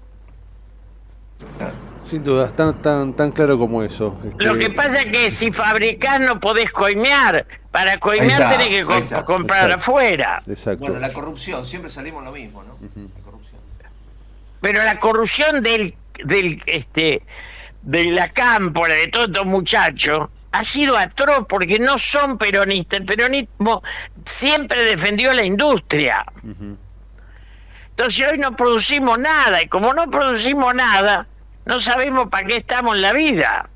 Sin duda, tan, tan, tan claro como eso. Este, Lo que pasa es que si fabricás no podés coimear. Para coimear está, tenés que ahí co- está. comprar Exacto. afuera. Exacto. Bueno, la corrupción, siempre salimos lo mismo, ¿no? La corrupción. Pero la corrupción del, del este de la cámpora, de todos estos muchachos, ha sido atroz porque no son peronistas. El peronismo siempre defendió la industria. Entonces hoy no producimos nada y como no producimos nada, no sabemos para qué estamos en la vida.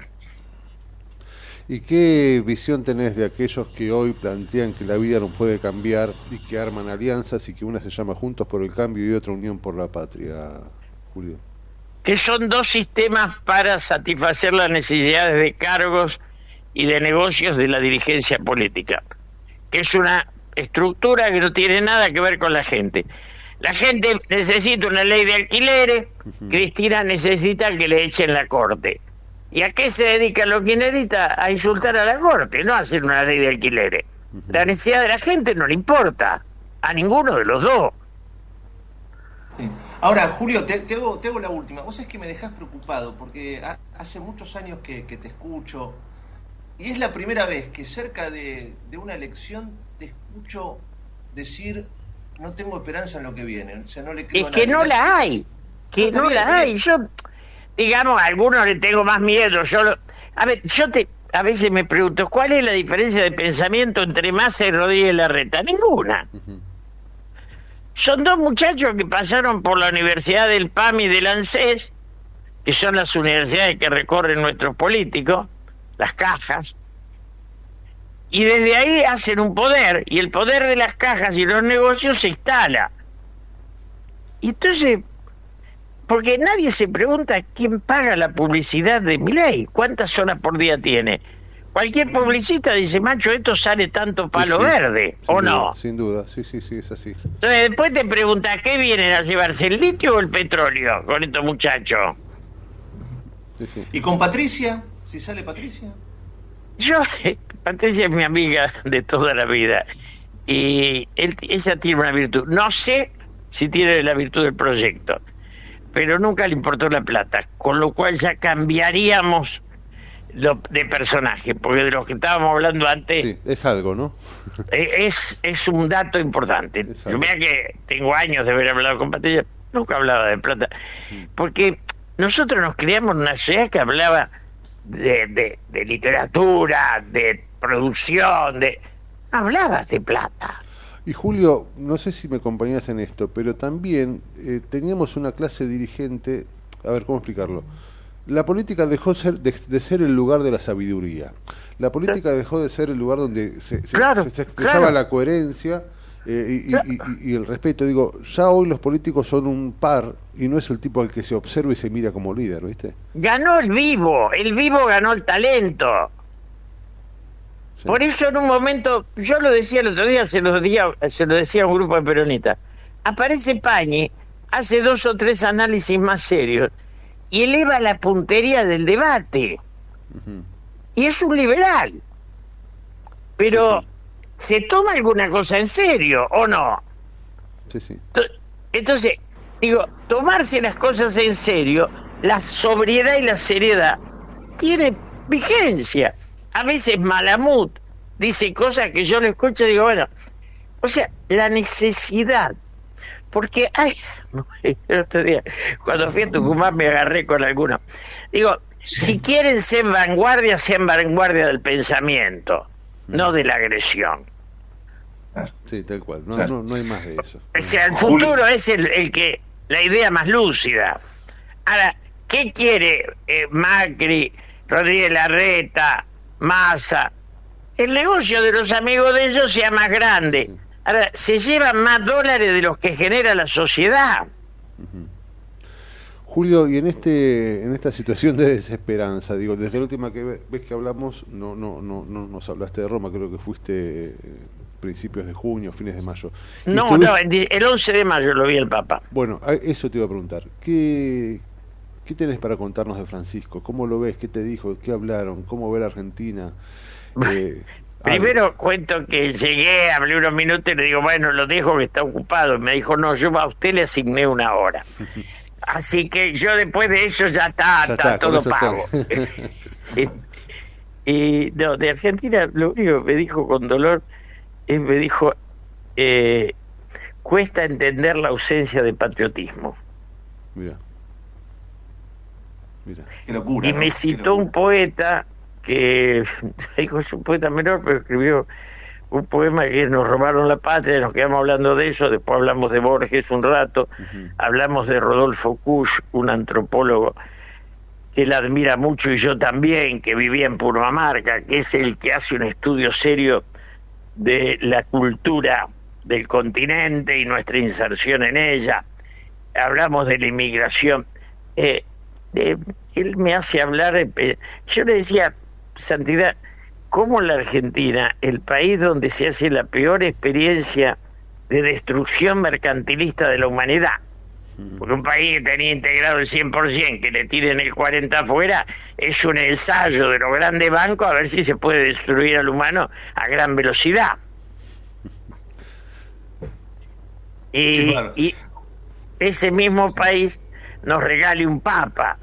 ¿Y qué visión tenés de aquellos que hoy plantean que la vida no puede cambiar y que arman alianzas y que una se llama Juntos por el Cambio y otra Unión por la Patria, Julio? que son dos sistemas para satisfacer las necesidades de cargos y de negocios de la dirigencia política, que es una estructura que no tiene nada que ver con la gente. La gente necesita una ley de alquileres, Cristina necesita que le echen la corte. ¿Y a qué se dedican los kirchneristas? A insultar a la corte, no a hacer una ley de alquileres. La necesidad de la gente no le importa, a ninguno de los dos. Ahora, Julio, te, te hago, te hago la última. Vos es que me dejás preocupado porque ha- hace muchos años que, que te escucho y es la primera vez que cerca de, de una elección te escucho decir no tengo esperanza en lo que viene. O sea, no le creo Es que no la hay, que no bien, la hay. Yo, digamos, a algunos le tengo más miedo. Yo lo- a ver, yo te, a veces me pregunto, ¿cuál es la diferencia de pensamiento entre Massa y Rodríguez Larreta? Ninguna. Son dos muchachos que pasaron por la Universidad del PAM y del ANSES, que son las universidades que recorren nuestros políticos, las cajas, y desde ahí hacen un poder, y el poder de las cajas y los negocios se instala. Y entonces, porque nadie se pregunta quién paga la publicidad de mi ley, cuántas horas por día tiene. Cualquier publicista dice, macho, esto sale tanto palo Sí, sí. verde, Sin ¿o duda, no? Sin duda, sí, sí, sí, es así. Entonces después te preguntas, ¿qué vienen a llevarse, el litio o el petróleo con estos muchachos? Sí, sí. ¿Y con Patricia? Si sale Patricia. Yo, Patricia es mi amiga de toda la vida y él, ella tiene una virtud. No sé si tiene la virtud del proyecto, pero nunca le importó la plata, con lo cual ya cambiaríamos lo, de personaje, porque de los que estábamos hablando antes Sí, es algo, ¿no? eh, es, es un dato importante. Yo Mira que tengo años de haber hablado con Patricia, nunca hablaba de plata, porque nosotros nos criamos en una sociedad que hablaba de, de, de literatura, de producción, de... Hablaba de plata. Y Julio, no sé si me acompañas en esto, pero también eh, teníamos una clase dirigente, a ver, ¿cómo explicarlo? La política dejó ser, de, de ser el lugar de la sabiduría. La política dejó de ser el lugar donde se, se- Claro, se- se expresaba claro. la coherencia eh, y, y- y- y el respeto. Digo, ya hoy los políticos son un par y no es el tipo al que se observa y se mira como líder, ¿viste? Ganó el vivo, el vivo ganó el talento. Por eso en un momento, yo lo decía el otro día, se lo, decía, se lo decía a un grupo de peronistas, aparece Pañi hace dos o tres análisis más serios y eleva la puntería del debate. Y es un liberal. Pero, ¿se toma alguna cosa en serio o no? Sí, sí. To- Entonces, digo, tomarse las cosas en serio, la sobriedad y la seriedad, tiene vigencia. A veces Malamut dice cosas que yo le escucho y digo, bueno, o sea, la necesidad. Porque hay, el otro día, cuando fui a Tucumán me agarré con alguno. Digo, si quieren ser vanguardia, sean vanguardia del pensamiento, no de la agresión. Sí, tal cual. No, Claro. no, no hay más de eso. O sea, el futuro es el, el que la idea más lúcida. Ahora, ¿qué quiere eh, Macri, Rodríguez Larreta, Massa? El negocio de los amigos de ellos sea más grande. Ahora, se llevan más dólares de los que genera la sociedad. Julio, y en este en esta situación de desesperanza, digo, desde la última que vez que hablamos, no no no no nos hablaste de Roma, creo que fuiste eh, principios de junio, fines de mayo. No, estuviste- no, el di- el 11 de mayo lo vi el Papa. Bueno, eso te iba a preguntar. ¿Qué, ¿Qué tenés para contarnos de Francisco? ¿Cómo lo ves? ¿Qué te dijo? ¿Qué hablaron? ¿Cómo ve la Argentina? Eh, Primero cuento que llegué, hablé unos minutos y le digo, bueno, lo dejo que está ocupado. Y me dijo, no, yo a usted le asigné una hora. Así que yo después de eso ya está, Ya está, todo está. pago. y no, de Argentina lo único que me dijo con dolor es, me dijo, eh, cuesta entender la ausencia de patriotismo. Mira. Mira. Qué locura. Y ¿no? me Qué citó un poeta que, dijo, es un poeta menor, pero escribió un poema que nos robaron la patria, nos quedamos hablando de eso, después hablamos de Borges un rato, hablamos de Rodolfo Kusch, un antropólogo que él admira mucho y yo también, que vivía en Purmamarca, que es el que hace un estudio serio de la cultura del continente y nuestra inserción en ella. Hablamos de la inmigración. Eh, eh, él me hace hablar, eh, yo le decía, Santidad, ¿cómo la Argentina, el país donde se hace la peor experiencia de destrucción mercantilista de la humanidad, porque un país que tenía integrado el 100%, que le tiren el 40% afuera, es un ensayo de los grandes bancos a ver si se puede destruir al humano a gran velocidad. Y, y ese mismo país nos regale un papa.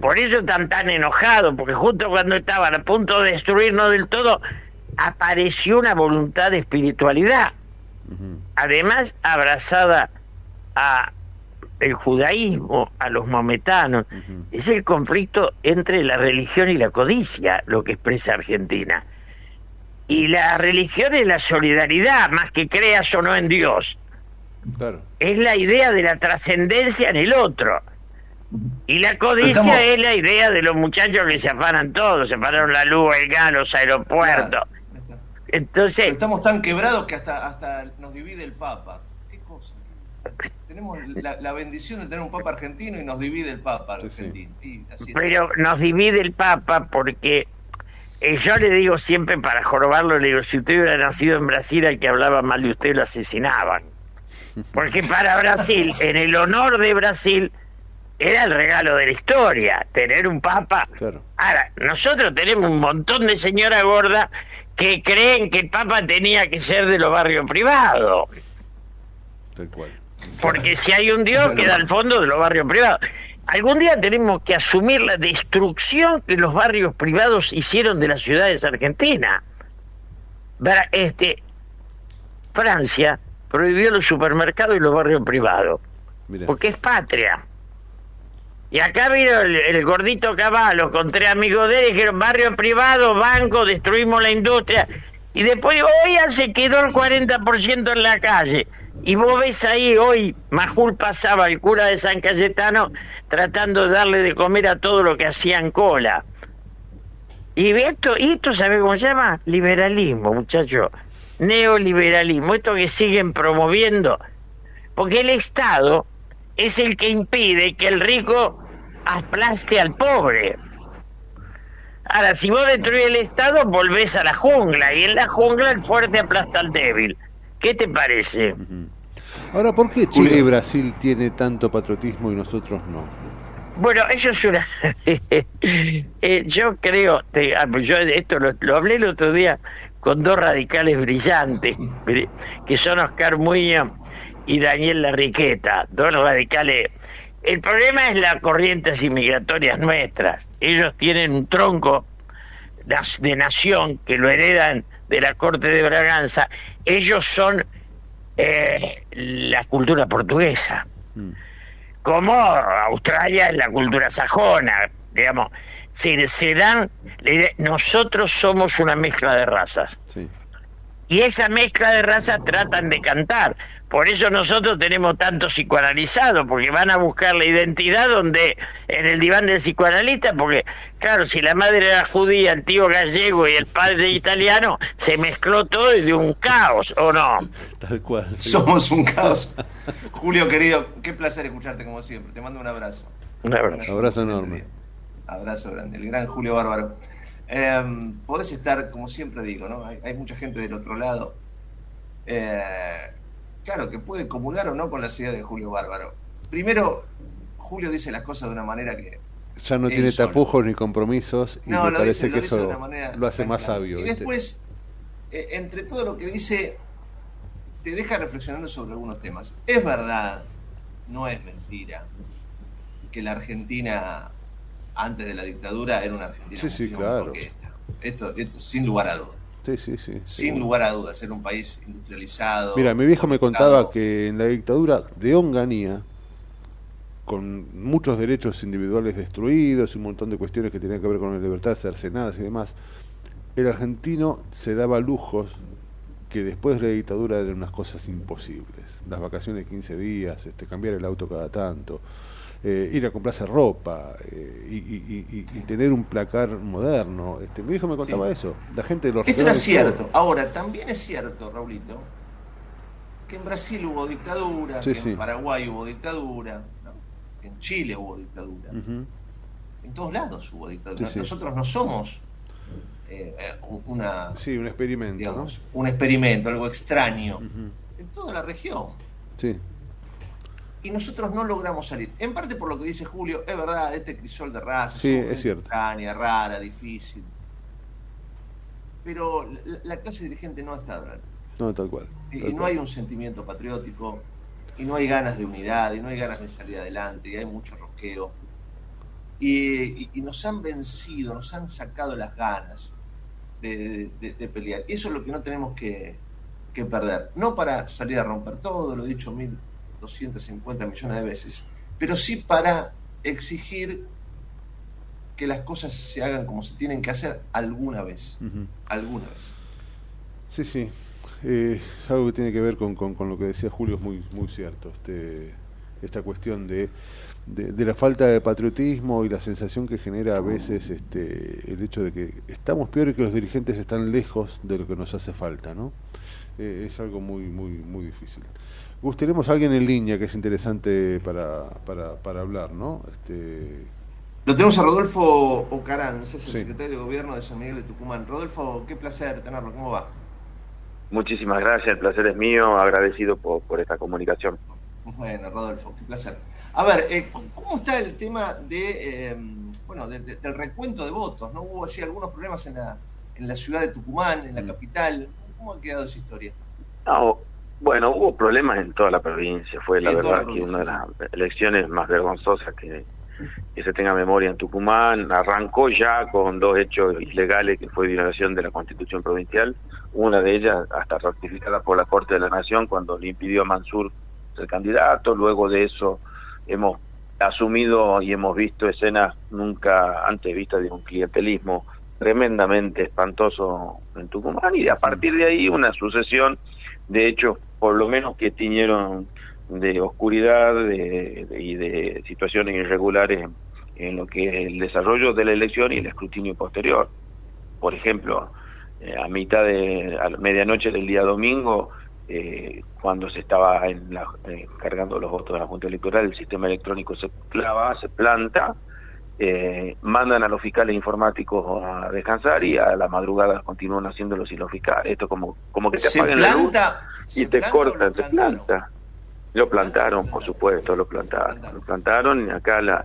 Por eso están tan enojados, porque justo cuando estaban a punto de destruirnos del todo, apareció una voluntad de espiritualidad. Además, abrazada a el judaísmo, a los mometanos. Es el conflicto entre la religión y la codicia, lo que expresa Argentina. Y la religión es la solidaridad, más que creas o no en Dios. Claro. Es la idea de la trascendencia en el otro. Y la codicia Estamos- es la idea de los muchachos que se afanan todos, se afanaron la luz, el gas, los aeropuertos. Entonces, Estamos tan quebrados que hasta, hasta nos divide el Papa. ¿Qué cosa? Tenemos la, la bendición de tener un Papa argentino y nos divide el Papa argentino. Pero nos divide el Papa porque eh, yo le digo siempre para jorobarlo, le digo, si usted hubiera nacido en Brasil, al que hablaba mal de usted lo asesinaban. Porque para Brasil, en el honor de Brasil, era el regalo de la historia, tener un papa. Ahora, nosotros tenemos un montón de señora gorda que creen que el papa tenía que ser de los barrios privados. Tal cual. Porque si hay un Dios, queda al fondo de los barrios privados. Algún día tenemos que asumir la destrucción que los barrios privados hicieron de las ciudades argentinas. Este, Francia prohibió los supermercados y los barrios privados. Porque es patria. Y acá vino el, gordito Caballo con tres amigos de él y dijeron barrio privado, banco, destruimos la industria. Y después hoy se quedó el 40% en la calle. Y vos ves ahí hoy, Majul pasaba, el cura de San Cayetano, tratando de darle de comer a todo lo que hacían cola. Y esto, esto ¿sabe cómo se llama? Liberalismo, muchacho. Neoliberalismo, esto que siguen promoviendo. Porque el Estado es el que impide que el rico aplaste al pobre. Ahora, si vos destruyes el Estado, volvés a la jungla, y en la jungla el fuerte aplasta al débil. ¿Qué te parece? Ahora, ¿por qué Chile Julio. y Brasil tiene tanto patriotismo y nosotros no? Bueno, eso es una... Eh, yo creo, te- ah, pues yo esto lo, lo hablé el otro día con dos radicales brillantes, bri- que son Oscar Muñoz y Daniel Larriqueta, dos radicales. El problema es las corrientes inmigratorias nuestras. Ellos tienen un tronco de nación que lo heredan de la corte de Braganza. Ellos son eh, la cultura portuguesa como Australia es la cultura sajona, digamos, se, se dan, nosotros somos una mezcla de razas. Y esa mezcla de razas tratan de cantar. Por eso nosotros tenemos tanto psicoanalizado, porque van a buscar la identidad donde en el diván del psicoanalista, porque claro, si la madre era judía, el tío gallego y el padre italiano, se mezcló todo y de un caos, ¿o no? Tal cual. Somos un caos. Julio, querido, qué placer escucharte como siempre. Te mando un abrazo. Un abrazo. Abrazo enorme. Abrazo grande. El gran Julio Bárbaro. Eh, podés estar, como siempre digo, ¿no? Hay, hay mucha gente del otro lado. Eh, claro, que puede comulgar o no con las ideas de Julio Bárbaro. Primero, Julio dice las cosas de una manera que. Ya no tiene solo. tapujos ni compromisos y No, me lo parece dice- lo que dice de eso una manera lo hace más sabio. Y ¿viste? después, eh, entre todo lo que dice, te deja reflexionando sobre algunos temas. Es verdad, no es mentira, que la Argentina, antes de la dictadura, era una Argentina Sí, sí, claro. que esta. Esto, esto sin lugar a dudas. Sí, sí, sí. Sin lugar a dudas, era un país industrializado. Mira, mi viejo me contaba que en la dictadura de Onganía, con muchos derechos individuales destruidos y un montón de cuestiones que tenían que ver con la libertad cercenadas y demás, el argentino se daba lujos que después de la dictadura eran unas cosas imposibles. Las vacaciones de 15 días, este, cambiar el auto cada tanto, eh, ir a comprarse ropa eh, y, y- y- y tener un placar moderno. Este, mi viejo me contaba eso. La gente de los Esto era cierto. todo. Ahora, también es cierto, Raulito, que en Brasil hubo dictadura, Sí, que sí. en Paraguay hubo dictadura, ¿no? que en Chile hubo dictadura. En todos lados hubo dictadura. Nosotros no somos eh, una, Sí, un experimento, digamos, un experimento, algo extraño. ¿no? En toda la región. Sí. Y nosotros no logramos salir. En parte por lo que dice Julio, es verdad, este crisol de Sí, somos es cierto. extraña, rara, difícil. Pero la, la clase dirigente no está dorada. No, tal cual. Y, tal y no hay un sentimiento patriótico, y no hay ganas de unidad, y no hay ganas de salir adelante, y hay mucho rosqueo. Y, y- y nos han vencido, nos han sacado las ganas de, de- de pelear. Y eso es lo que no tenemos que, que perder. No para salir a romper todo, lo he dicho 1.250 millones de veces, pero sí para exigir que las cosas se hagan como se tienen que hacer alguna vez. Alguna vez. Sí, sí. Eh, es algo que tiene que ver con, con- con lo que decía Julio, es muy, muy cierto. Este, esta cuestión de, de, de la falta de patriotismo y la sensación que genera a veces este, el hecho de que estamos peor y que los dirigentes están lejos de lo que nos hace falta, ¿no? Eh, es algo muy, muy, muy difícil. Gus, tenemos a alguien en línea que es interesante para, para, para hablar, ¿no? Este, Lo tenemos a Rodolfo Ocaranz, es el Sí. secretario de Gobierno de San Miguel de Tucumán. Rodolfo, qué placer tenerlo, ¿cómo va? Muchísimas gracias, el placer es mío, agradecido por, por esta comunicación. Bueno, Rodolfo, qué placer. A ver, eh, ¿cómo- ¿cómo está el tema de, eh, bueno, de- de- del recuento de votos? ¿No hubo allí algunos problemas en la, en la ciudad de Tucumán, en la Mm. capital? ¿Cómo ha quedado esa historia? No, bueno, hubo problemas en toda la provincia, fue la verdad que una de las elecciones más vergonzosas que, que se tenga memoria en Tucumán. Arrancó ya con dos hechos ilegales que fue violación de la constitución provincial, una de ellas hasta ratificada por la Corte de la Nación cuando le impidió a Mansur ser candidato, luego de eso hemos asumido y hemos visto escenas nunca antes vistas de un clientelismo tremendamente espantoso en Tucumán y a partir de ahí una sucesión de hechos por lo menos que tiñeron de oscuridad de- de- y de situaciones irregulares en, en lo que es el desarrollo de la elección y el escrutinio posterior. Por ejemplo, eh, a mitad de a medianoche del día domingo, eh, cuando se estaba en la- eh, cargando los votos de la Junta Electoral, el sistema electrónico se clava, se planta, eh, mandan a los fiscales informáticos a descansar y a la madrugada continúan haciéndolo sin los fiscales. Esto como, como que te ¿Se apaguen la luz planta? Y ¿Se te cortan, te planta. Lo plantaron, por supuesto, lo plantaron. Lo plantaron y acá la,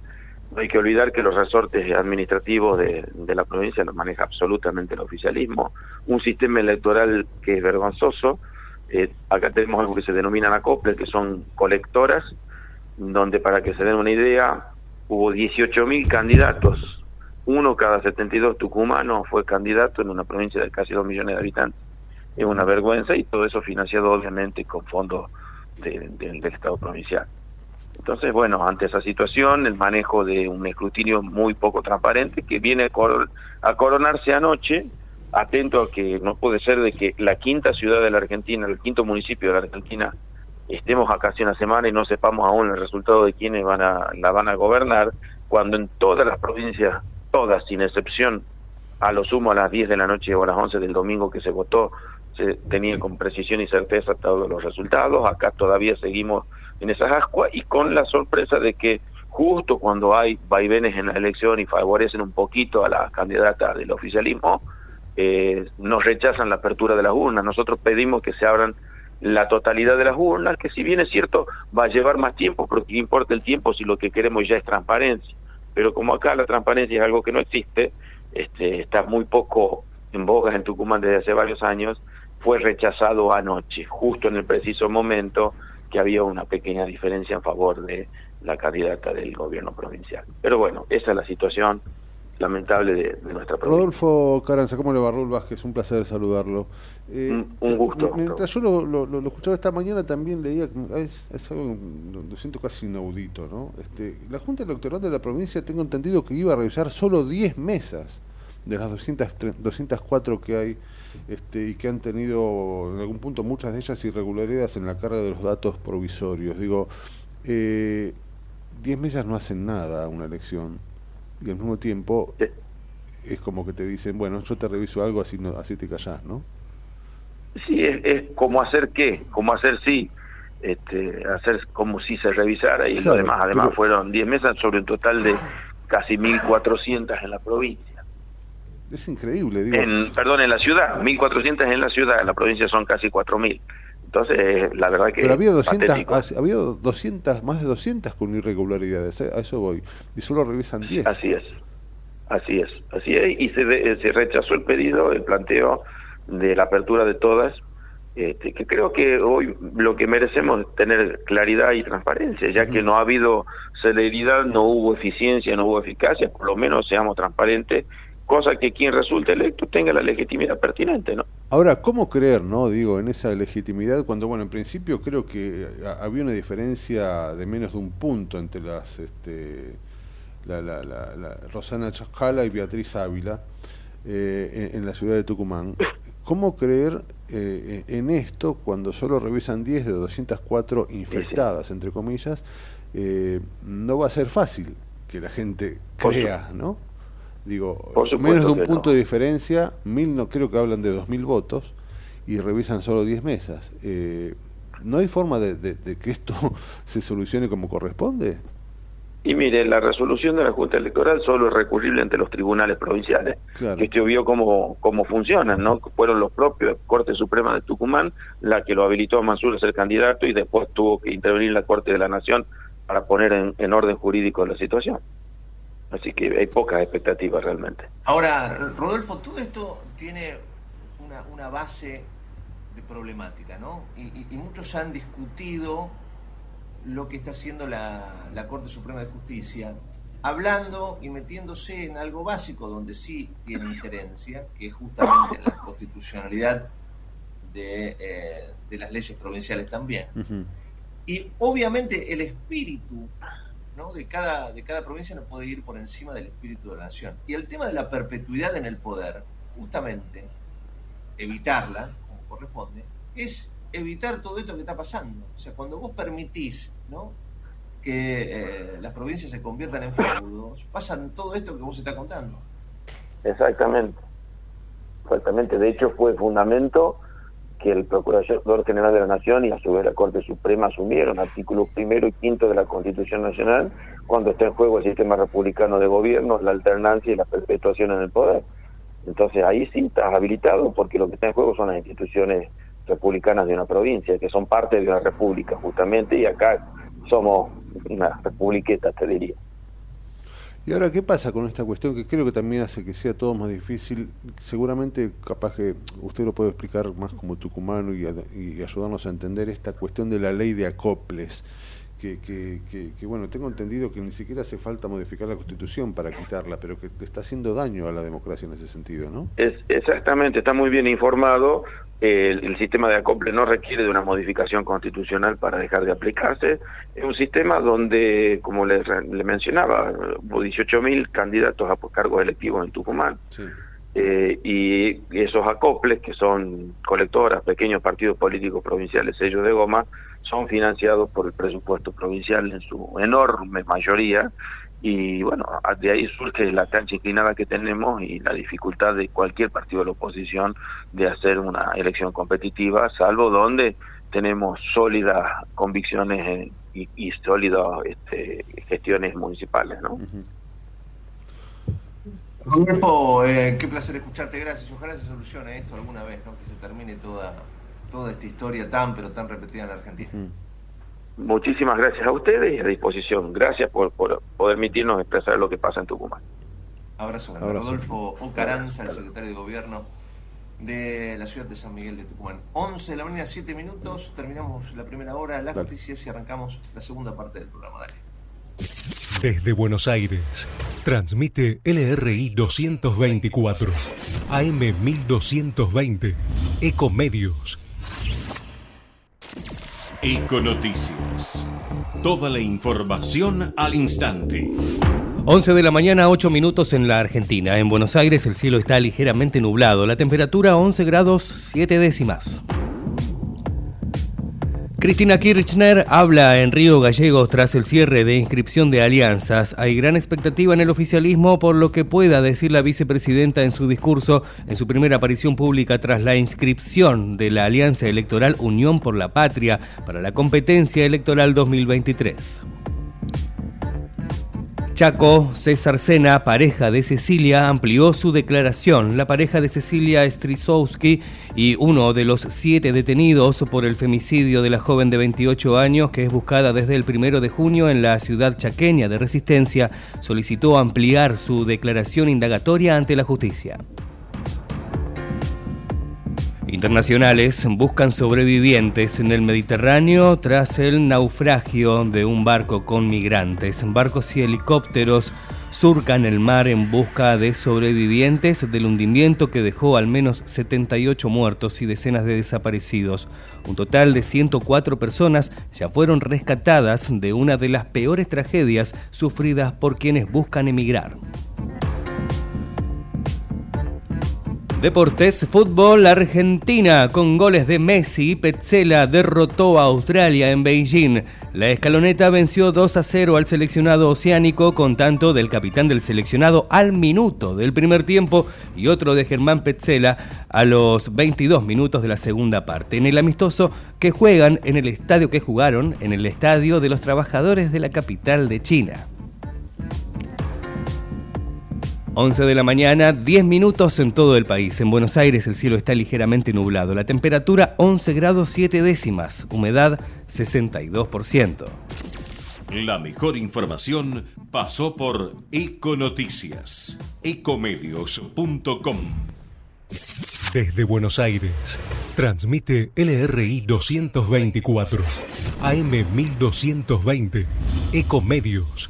no hay que olvidar que los resortes administrativos de, de la provincia los maneja absolutamente el oficialismo. Un sistema electoral que es vergonzoso. Eh, acá tenemos algo que se denominan acoples, que son colectoras, donde para que se den una idea, hubo 18.000 candidatos. Uno cada 72 tucumanos fue candidato en una provincia de casi 2 millones de habitantes. Es una vergüenza y todo eso financiado obviamente con fondos de- de- del Estado provincial. Entonces, bueno, ante esa situación, el manejo de un escrutinio muy poco transparente que viene a, cor- a coronarse anoche, atento a que no puede ser de que la quinta ciudad de la Argentina, el quinto municipio de la Argentina, estemos acá hace una semana y no sepamos aún el resultado de quiénes van a, la van a gobernar, cuando en todas las provincias, todas sin excepción, a lo sumo a las 10 de la noche o a las 11 del domingo que se votó, se tenía con precisión y certeza todos los resultados. Acá todavía seguimos en esas ascuas y con la sorpresa de que justo cuando hay vaivenes en la elección y favorecen un poquito a la candidata del oficialismo, eh, nos rechazan la apertura de las urnas. Nosotros pedimos que se abran la totalidad de las urnas, que si bien es cierto va a llevar más tiempo, pero que importa el tiempo si lo que queremos ya es transparencia. Pero como acá la transparencia es algo que no existe, este, está muy poco en boga en Tucumán desde hace varios años, fue rechazado anoche, justo en el preciso momento que había una pequeña diferencia en favor de la candidata del gobierno provincial. Pero bueno, esa es la situación lamentable de, de nuestra provincia. Rodolfo Caranza, ¿cómo le va Raúl Vázquez? Un placer saludarlo. Eh, Un- un gusto, mi- Mientras yo lo, lo- lo- escuchaba esta mañana, también leía, es, es algo que lo siento casi inaudito, ¿no? Este, la Junta Electoral de la provincia, tengo entendido que iba a revisar solo 10 mesas de las 200, 204 que hay este, y que han tenido en algún punto muchas de ellas irregularidades en la carga de los datos provisorios. Digo, eh, 10 mesas no hacen nada a una elección y al mismo tiempo es como que te dicen, bueno, yo te reviso algo así, no, así te callás, ¿no? Sí, es, es como hacer qué, como hacer sí, este, hacer como si se revisara y Claro, lo demás. Además pero- fueron 10 mesas sobre un total de casi 1.400 en la provincia. Es increíble, digo. En, perdón, en la ciudad, 1.400 en la ciudad, en la provincia son casi 4.000. Entonces, eh, la verdad que Pero había es 200, patético. ha- había 200, más de 200 con irregularidades, eh, a eso voy. Y solo revisan 10. Así es, así es, así es. Y se, de- se rechazó el pedido, el planteo de la apertura de todas, este, que creo que hoy lo que merecemos es tener claridad y transparencia, ya que no ha habido celeridad, no hubo eficiencia, no hubo eficacia, por lo menos seamos transparentes, cosa que quien resulte electo tenga la legitimidad pertinente, ¿no? Ahora, ¿cómo creer, no? Digo, en esa legitimidad cuando, bueno, en principio creo que ha- había una diferencia de menos de un punto entre las, este, la, la, la, la Rosana Chajala y Beatriz Ávila eh, en, en la ciudad de Tucumán. ¿Cómo creer eh, en esto cuando solo revisan 10 de 204 infectadas, entre comillas? Eh, no va a ser fácil que la gente crea, ¿no? Digo, supuesto menos de un punto no. de diferencia, mil no creo que hablan de dos mil votos y revisan solo 10 mesas. Eh, ¿No hay forma de, de- de que esto se solucione como corresponde? Y mire, la resolución de la Junta Electoral solo es recurrible ante los tribunales provinciales. Claro. Que usted vio cómo, cómo funcionan, ¿no? Fueron los propios Corte Suprema de Tucumán la que lo habilitó a Mansur a ser candidato y después tuvo que intervenir la Corte de la Nación para poner en, en orden jurídico la situación. Así que hay pocas expectativas realmente. Ahora, Rodolfo, todo esto tiene una, una base de problemática, ¿no? Y, y- y muchos han discutido lo que está haciendo la, la Corte Suprema de Justicia, hablando y metiéndose en algo básico donde sí tiene injerencia, que es justamente en la constitucionalidad de, eh, de las leyes provinciales también. Y obviamente el espíritu de, cada, de cada provincia no puede ir por encima del espíritu de la nación. Y el tema de la perpetuidad en el poder, justamente, evitarla, como corresponde, es evitar todo esto que está pasando. O sea, cuando vos permitís ¿no? que eh, las provincias se conviertan en feudos, pasan todo esto que vos estás contando. Exactamente. Exactamente. De hecho, fue fundamento que el Procurador General de la Nación y a su vez la Corte Suprema asumieron artículos primero y quinto de la Constitución Nacional cuando está en juego el sistema republicano de gobierno, la alternancia y la perpetuación en el poder. Entonces ahí sí estás habilitado porque lo que está en juego son las instituciones republicanas de una provincia, que son parte de una república justamente, y acá somos una republiqueta, te diría. Y ahora, ¿qué pasa con esta cuestión que creo que también hace que sea todo más difícil? Seguramente, capaz que usted lo puede explicar más como tucumano y, ayudarnos a entender esta cuestión de la ley de acoples. Que, que, que, que, bueno, tengo entendido que ni siquiera hace falta modificar la constitución para quitarla, pero que está haciendo daño a la democracia en ese sentido, ¿no? Es, exactamente, está muy bien informado. El, el sistema de acople no requiere de una modificación constitucional para dejar de aplicarse. Es un sistema donde, como le, le mencionaba, hubo 18.000 candidatos a cargos electivos en Tucumán. Eh, y esos acoples, que son colectoras, pequeños partidos políticos provinciales, sellos de goma, son financiados por el presupuesto provincial en su enorme mayoría. Y bueno, de ahí surge la cancha inclinada que tenemos y la dificultad de cualquier partido de la oposición de hacer una elección competitiva, salvo donde tenemos sólidas convicciones eh, y, y sólidas este, gestiones municipales, ¿no? Rodolfo, eh, qué placer escucharte, gracias. Ojalá se solucione esto alguna vez, ¿no? que se termine toda, toda esta historia tan, pero tan repetida en la Argentina. Muchísimas gracias a ustedes y a disposición. Gracias por, por permitirnos expresar lo que pasa en Tucumán. Abrazo. Abrazo. Rodolfo Ocaranza, el secretario de Gobierno de la ciudad de San Miguel de Tucumán. 11 de la mañana, 7 minutos, terminamos la primera hora, las noticias y arrancamos la segunda parte del programa. Dale. Desde Buenos Aires, transmite LRI 224, AM 1220, Ecomedios. Econoticias. Toda la información al instante. 11 de la mañana, 8 minutos en la Argentina. En Buenos Aires el cielo está ligeramente nublado. La temperatura 11 grados 7 décimas. Cristina Kirchner habla en Río Gallegos tras el cierre de inscripción de alianzas. Hay gran expectativa en el oficialismo por lo que pueda decir la vicepresidenta en su discurso en su primera aparición pública tras la inscripción de la alianza electoral Unión por la Patria para la competencia electoral 2023. Chaco, César Sena, pareja de Cecilia, amplió su declaración. La pareja de Cecilia Strisowski y uno de los siete detenidos por el femicidio de la joven de 28 años que es buscada desde el primero de junio en la ciudad chaqueña de Resistencia, solicitó ampliar su declaración indagatoria ante la justicia. Internacionales buscan sobrevivientes en el Mediterráneo tras el naufragio de un barco con migrantes. Barcos y helicópteros surcan el mar en busca de sobrevivientes del hundimiento que dejó al menos 78 muertos y decenas de desaparecidos. Un total de 104 personas ya fueron rescatadas de una de las peores tragedias sufridas por quienes buscan emigrar. Deportes, fútbol, Argentina con goles de Messi y Petzela derrotó a Australia en Beijing. La escaloneta venció 2 a 0 al seleccionado oceánico con tanto del capitán del seleccionado al minuto del primer tiempo y otro de Germán Petzela a los 22 minutos de la segunda parte. En el amistoso que juegan en el estadio que jugaron, en el estadio de los trabajadores de la capital de China. 11 de la mañana, 10 minutos en todo el país. En Buenos Aires el cielo está ligeramente nublado. La temperatura 11 grados 7 décimas. Humedad 62%. La mejor información pasó por Econoticias. Ecomedios.com. Desde Buenos Aires, transmite LRI 224, AM 1220, Ecomedios.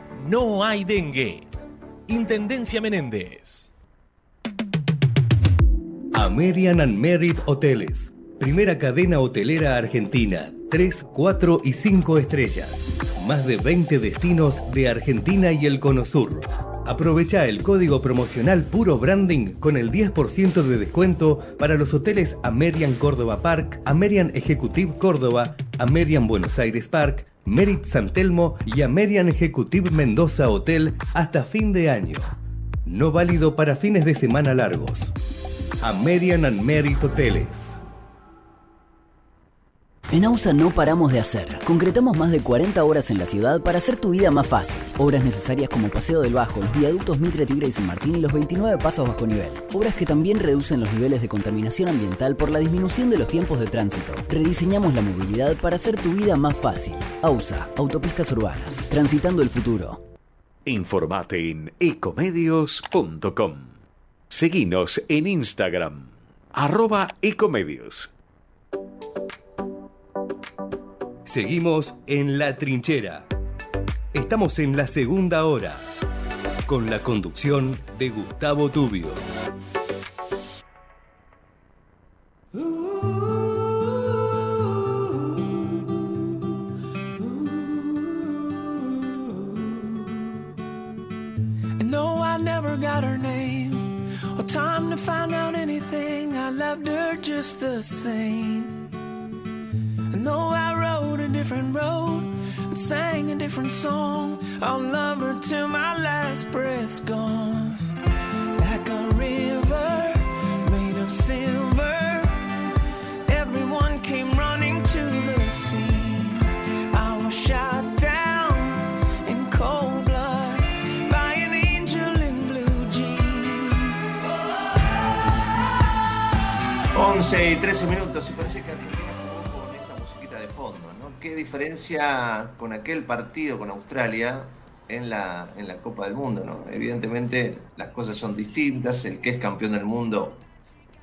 no hay dengue. Intendencia Menéndez. American and Merit Hoteles. Primera cadena hotelera argentina. 3, 4 y 5 estrellas. Más de 20 destinos de Argentina y el Cono Sur. Aprovecha el código promocional Puro Branding con el 10% de descuento para los hoteles American Córdoba Park, American Executive Córdoba, American Buenos Aires Park, Merit San Telmo y American Executive Mendoza Hotel hasta fin de año. No válido para fines de semana largos. American and Merit Hoteles. En AUSA no paramos de hacer. Concretamos más de 40 horas en la ciudad para hacer tu vida más fácil. Obras necesarias como Paseo del Bajo, los viaductos Mitre, Tigre y San Martín y los 29 pasos bajo nivel. Obras que también reducen los niveles de contaminación ambiental por la disminución de los tiempos de tránsito. Rediseñamos la movilidad para hacer tu vida más fácil. AUSA, Autopistas Urbanas. Transitando el futuro. Informate en ecomedios.com. Seguinos en Instagram, arroba ecomedios. Seguimos en La Trinchera. Estamos en la segunda hora, con la conducción de Gustavo Tubio. Time to find out anything. I loved her just the same. Though I rode a different road and sang a different song, I'll love her till my last breath's gone. Like a river made of silver, everyone came running to the. I was shot down in cold blood by an angel in blue jeans. 11 eh, y 13 minutos ¿Qué diferencia con aquel partido con Australia en la, en la Copa del Mundo, ¿no? Evidentemente las cosas son distintas, el que es campeón del mundo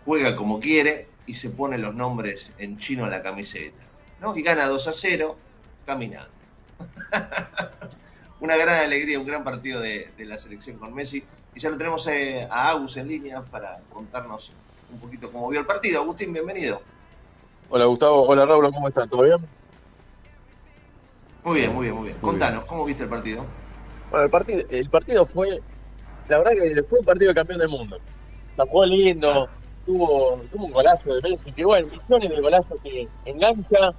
juega como quiere y se pone los nombres en chino en la camiseta, ¿no? Y gana 2 a 0 caminando. Una gran alegría, un gran partido de, la selección con Messi. Y ya lo tenemos eh, a Agus en línea para contarnos un poquito cómo vio el partido. Agustín, bienvenido. Hola Gustavo, hola Raúl, ¿cómo están? ¿Todo bien? Muy bien, muy bien, muy bien. Contanos, ¿cómo viste el partido? Bueno, el partido, el partido fue, la verdad que fue un partido de campeón del mundo. La jugó lindo, tuvo, tuvo un golazo de Messi, que bueno, millones de golazos que engancha,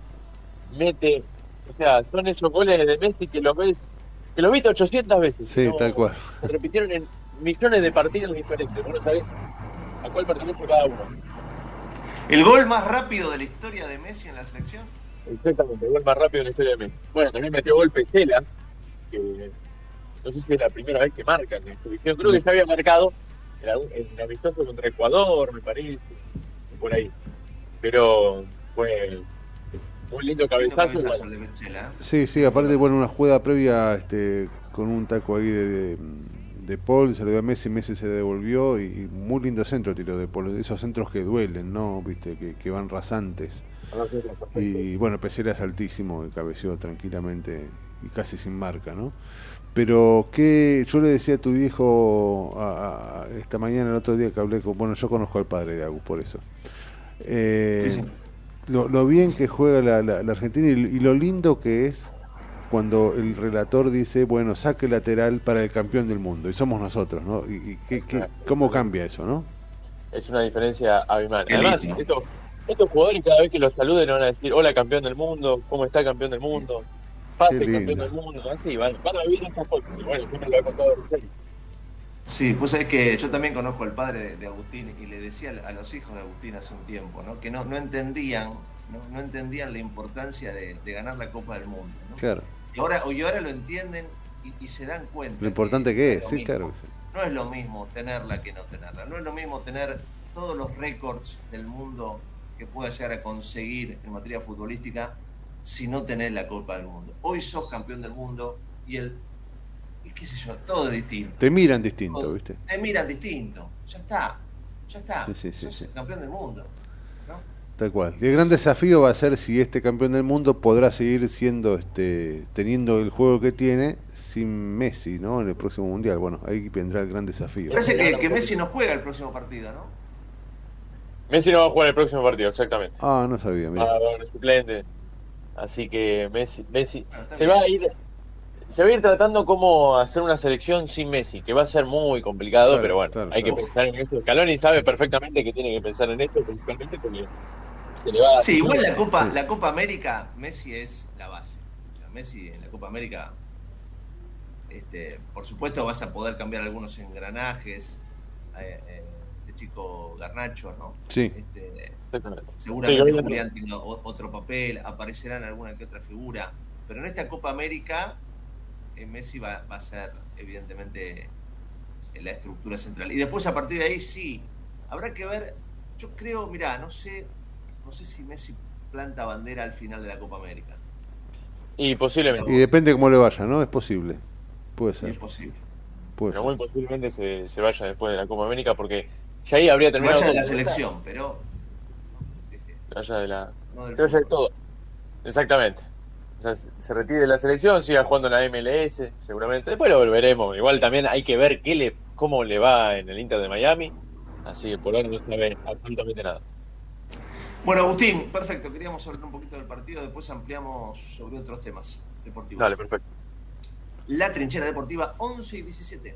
mete, o sea, son esos goles de Messi que los ves, que los viste 800 veces. Sí, No, tal cual. Se repitieron en millones de partidos diferentes, vos no sabés a cuál pertenece cada uno. ¿El gol más rápido de la historia de Messi en la selección? Exactamente, el gol más rápido en la historia de Messi. Bueno, también metió gol Pesela, que no sé si es la primera vez que marca en la selección. Creo que se había marcado en en un amistoso contra Ecuador, me parece, por ahí. Pero fue muy lindo cabezazo. cabezazo bueno. de Betzela. Sí, sí, aparte, bueno, una jugada previa este, con un taco ahí de, de, de Paul, se le dio a Messi, Messi se devolvió y muy lindo centro tiró de Paul. Esos centros que duelen, ¿no? Viste, que, que van rasantes. Y bueno, Pesera es altísimo y cabeció tranquilamente y casi sin marca, ¿no? Pero que yo le decía a tu viejo a- a- esta mañana, el otro día que hablé con, bueno, yo conozco al padre de Agus por eso. Eh, Sí, sí. Lo, lo bien que juega la, la- la Argentina y, y lo lindo que es cuando el relator dice, bueno, saque lateral para el campeón del mundo y somos nosotros, ¿no? Y, y qué- qué- cómo cambia eso, ¿no? Es una diferencia abismal. Además, lindo. Estos, jugadores cada vez que los saluden van a decir, hola campeón del mundo, ¿cómo está campeón del mundo? Pase campeón del mundo, así van, van a vivir esas cosas. Y bueno, siempre lo ha contado. Sí, pues es que yo también conozco al padre de, Agustín y le decía a los hijos de Agustín hace un tiempo, ¿no? Que no, no entendían, no, no entendían la importancia de, de ganar la Copa del Mundo. ¿no? Claro. Y ahora, y ahora lo entienden y, y se dan cuenta. Lo importante que es, sí, mismo. claro sí. No es lo mismo tenerla que no tenerla. No es lo mismo tener todos los récords del mundo que pueda llegar a conseguir en materia futbolística si no tenés la Copa del Mundo. Hoy sos campeón del mundo y el y qué sé yo, todo es distinto. Te miran distinto, ¿viste? Te miran distinto, ya está. Ya está, Sí, sí, sí, sos el campeón del mundo. Tal cual. Y el gran desafío va a ser si este campeón del mundo podrá seguir siendo, este, teniendo el juego que tiene sin Messi, ¿no? En el próximo mundial. Bueno, ahí vendrá el gran desafío. Parece que, que Messi no juega el próximo partido, ¿no? Messi no va a jugar el próximo partido, exactamente. Ah, no sabía. mira. Va a haber suplente. Así que Messi, Messi se va a ir se va a ir tratando cómo hacer una selección sin Messi, que va a ser muy complicado, Claro, pero bueno, claro, hay claro. que pensar en eso. Scaloni sabe perfectamente que tiene que pensar en esto, principalmente porque se le va a- Sí, igual la Copa, la Copa América, Messi es la base. O sea, Messi en la Copa América, este, por supuesto vas a poder cambiar algunos engranajes. Eh, eh, chico Garnacho, ¿no? Sí. Este, seguramente Sí. Julián tenga otro papel, aparecerán alguna que otra figura. Pero en esta Copa América, eh, Messi va, va a ser evidentemente eh, la estructura central. Y después a partir de ahí sí, habrá que ver, yo creo, mirá, no sé, no sé si Messi planta bandera al final de la Copa América. Y posiblemente. Y depende cómo le vaya, ¿no? Es posible. Puede Es ser. posible. Puede Pero ser. muy posiblemente se, se vaya después de la Copa América porque ya ahí habría terminado de la selección, pero de la no del se vaya de fútbol. todo. Exactamente. O sea, se retire de la selección, siga jugando en la MLS, seguramente. Después lo volveremos. Igual también hay que ver qué le, cómo le va en el Inter de Miami. Así que por ahora no se sabe absolutamente nada. Bueno, Agustín, perfecto. Queríamos hablar un poquito del partido, después ampliamos sobre otros temas deportivos. Dale, perfecto. La trinchera deportiva 11 y 17.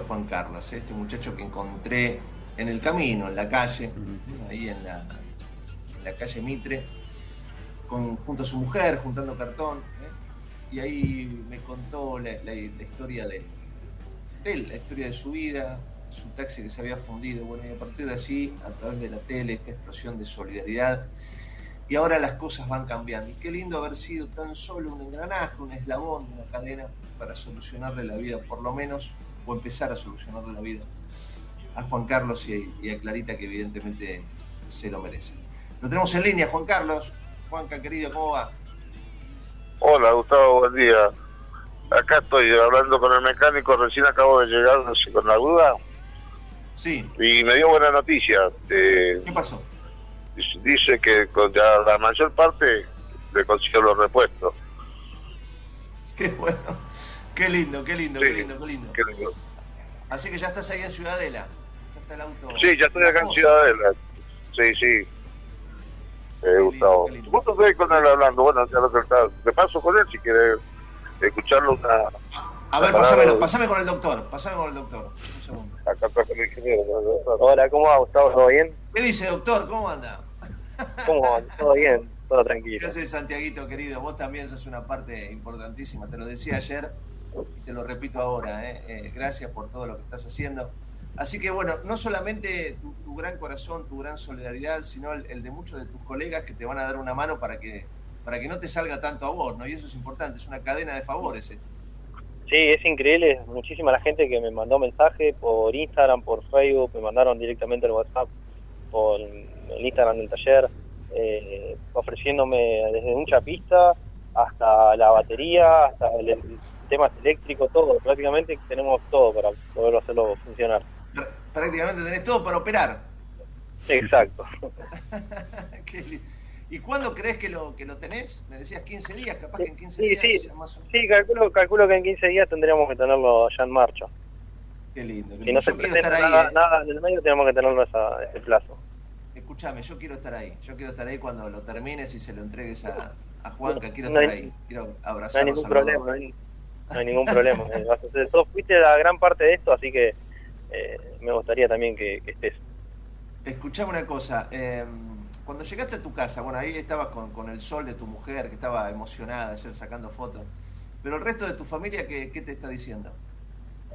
Querido Juan Carlos, ¿eh? este muchacho que encontré en el camino, en la calle, ahí en la, en la calle Mitre, con, junto a su mujer, juntando cartón, ¿eh? y ahí me contó la, la- la historia de, de él, la historia de su vida, su taxi que se había fundido, bueno, y a partir de allí, a través de la tele, esta explosión de solidaridad, y ahora las cosas van cambiando. Y qué lindo haber sido tan solo un engranaje, un eslabón, una cadena para solucionarle la vida, por lo menos, o empezar a solucionarle la vida a Juan Carlos y, y a Clarita, que evidentemente se lo merece. Lo tenemos en línea, Juan Carlos. Juanca, querido, ¿cómo va? Hola Gustavo, buen día. Acá estoy hablando con el mecánico, recién acabo de llegar, no sé, con la duda. Sí. Y me dio buena noticia. eh, ¿Qué pasó? dice- dice que con ya la mayor parte le consiguió los repuestos. Qué bueno. Qué lindo, qué lindo, qué lindo, qué lindo. Qué lindo. Así que ya estás ahí en Ciudadela. Ya está el auto. Sí, ya estoy acá en. Ciudadela. Sí, sí. Eh, Gustavo. Vos con él hablando, bueno, ya lo que está. Te paso con él si quieres escucharlo una. A ver, una pasame con el doctor, pasame con el doctor. Un segundo. Acá está con el ingeniero. Hola, ¿cómo va Gustavo? ¿Todo bien? ¿Qué dice, doctor? ¿Cómo anda? ¿Cómo va? ¿Todo bien? Todo tranquilo. Gracias, Santiaguito, querido. Vos también sos una parte importantísima. Te lo decía ayer te lo repito ahora. ¿eh? Eh, gracias por todo lo que estás haciendo. Así que, bueno, no solamente tu, gran corazón, tu gran solidaridad, sino el, el de muchos de tus colegas que te van a dar una mano para que, para que no te salga tanto a vos, ¿no? Y eso es importante, es una cadena de favores. Sí, es increíble, muchísima la gente que me mandó mensaje por Instagram, por Facebook, me mandaron directamente al WhatsApp, por el Instagram del taller, eh, ofreciéndome desde un chapista hasta la batería, hasta el, el temas eléctricos, todo, prácticamente tenemos todo para poder hacerlo funcionar. Prácticamente tenés todo para operar. Exacto. ¿Y cuándo crees que lo, que lo tenés? Me decías 15 días, capaz que en 15 Sí, días. sí, más o- sí calculo, calculo que en 15 días tendríamos que tenerlo ya en marcha. Qué lindo. Si no se presenta estar ahí. nada, ¿eh? nada en el medio, tenemos que tenerlo esa, ese plazo. Escúchame, yo quiero estar ahí. Yo quiero estar ahí cuando lo termines y se lo entregues a, a Juanca. Quiero No estar hay- ahí. Quiero No hay abrazarlo. ningún problema, no hay, ningún problema. Eh, vas a hacer- Sos fuiste la gran parte de esto, así que eh, me gustaría también que, que estés. Escuchame una cosa. eh, cuando llegaste a tu casa, bueno, ahí estabas con, con el sol de tu mujer, que estaba emocionada ayer sacando fotos. Pero el resto de tu familia, ¿qué, qué te está diciendo?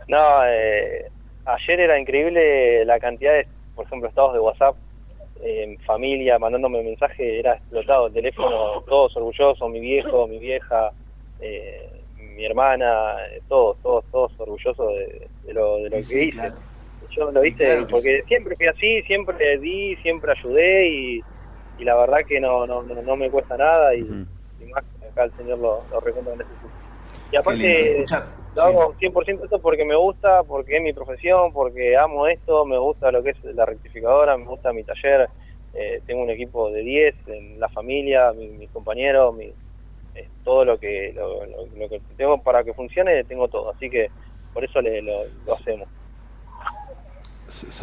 No, eh, ayer era increíble la cantidad de, por ejemplo, estados de WhatsApp, eh, familia mandándome mensaje, era explotado el teléfono, todos orgullosos, mi viejo, mi vieja, eh, mi hermana, eh, todos, todos, todos orgullosos de, de lo, de lo que Sí, hice. claro. Yo lo hice claro porque siempre fui así, siempre di, siempre ayudé y, y la verdad que no, no, no, no me cuesta nada y, y más que acá el señor lo, lo recuerda en ese sitio. Y aparte, lo hago 100% esto porque me gusta, porque es mi profesión, porque amo esto, me gusta lo que es la rectificadora, me gusta mi taller, eh, tengo un equipo de 10, en la familia, mi- mis compañeros, mi, eh, todo lo que, lo, lo- lo que tengo para que funcione, tengo todo, así que por eso le, lo, lo hacemos.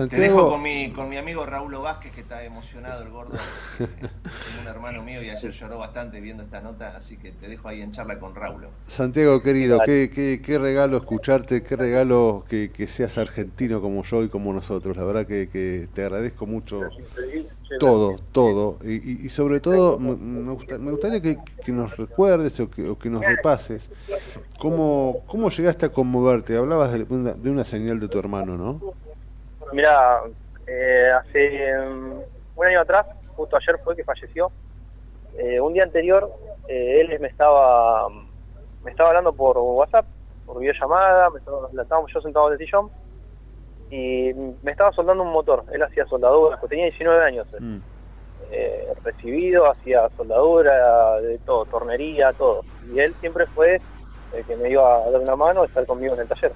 Te dejo con mi, con mi amigo Raúl Vázquez, que está emocionado, el gordo. eh, es un hermano mío y ayer lloró bastante viendo esta nota, así que te dejo ahí en charla con Raúl. Santiago querido, qué, qué, qué regalo escucharte, qué regalo que, que seas argentino como yo y como nosotros. La verdad que, que te agradezco mucho todo, todo. Y, y- y sobre todo me, me gusta- me gustaría que, que nos recuerdes o que, o que nos repases cómo, cómo llegaste a conmoverte. Hablabas de una, de una señal de tu hermano, ¿no? Mira, eh, hace mm, un año atrás, justo ayer fue que falleció. Eh, un día anterior, eh, él me estaba me estaba hablando por WhatsApp, por videollamada, me estaba, la- estábamos yo sentado en el sillón y me estaba soldando un motor. Él hacía soldaduras, pues tenía 19 años. él. Eh, recibido, hacía soldadura, de todo, tornería, todo. Y él siempre fue el que me iba a dar una mano, estar conmigo en el taller.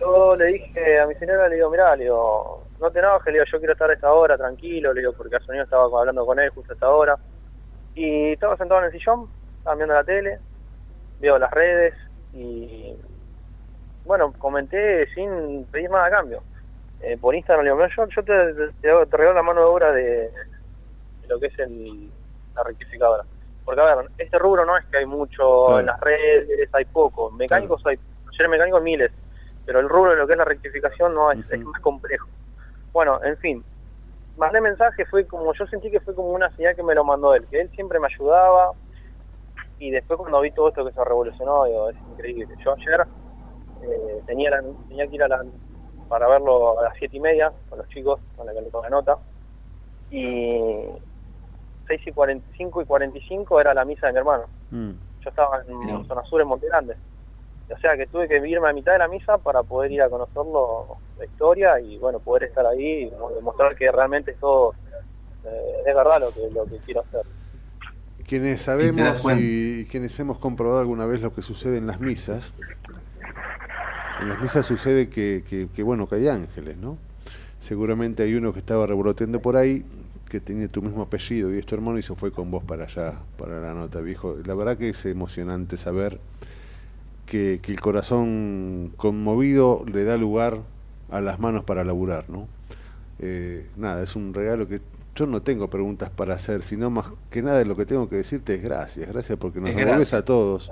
Yo le dije a mi señora, le digo, mirá, le digo, no te enojes, le digo, yo quiero estar a esta hora, tranquilo, le digo, porque al sonido estaba hablando con él justo a esta hora. Y estaba sentado en el sillón, estaba viendo la tele, veo las redes y, bueno, comenté sin pedir nada a cambio. Eh, por Instagram le digo, "Mirá, yo, yo te, te, te hago- te regalo la mano de obra de, de lo que es el, la rectificadora. Porque, a ver, este rubro no es que hay mucho Claro. en las redes, hay poco. Mecánicos hay, talleres mecánicos miles, pero el rubro de lo que es la rectificación no es, es más complejo. Bueno, en fin, mandé mensaje, fue como, yo sentí que fue como una señal que me lo mandó él, que él siempre me ayudaba, y después cuando vi todo esto que se revolucionó, digo, es increíble. Yo ayer eh, tenía, la- tenía que ir a la, para verlo a las siete y media con los chicos, con la, con la nota, y 6 y 45 y 45 era la misa de mi hermano. Yo estaba en zona sur en Monte Grande. O sea que tuve que irme a mitad de la misa para poder ir a conocerlo, la historia y bueno, poder estar ahí y demostrar que realmente es todo, eh, es verdad lo que, lo que quiero hacer. Quienes sabemos y quienes hemos comprobado alguna vez lo que sucede en las misas, en las misas sucede que, que- que, bueno, que hay ángeles, ¿no? Seguramente hay uno que estaba revoloteando por ahí, que tenía tu mismo apellido y es tu hermano y se fue con vos para allá, para la nota, viejo. La verdad que es emocionante saber que, que el corazón conmovido le da lugar a las manos para laburar, ¿no? Eh, nada, es un regalo que yo no tengo preguntas para hacer, sino más que nada lo que tengo que decirte es gracias, gracias porque nos Es devuelves gracias. a todos,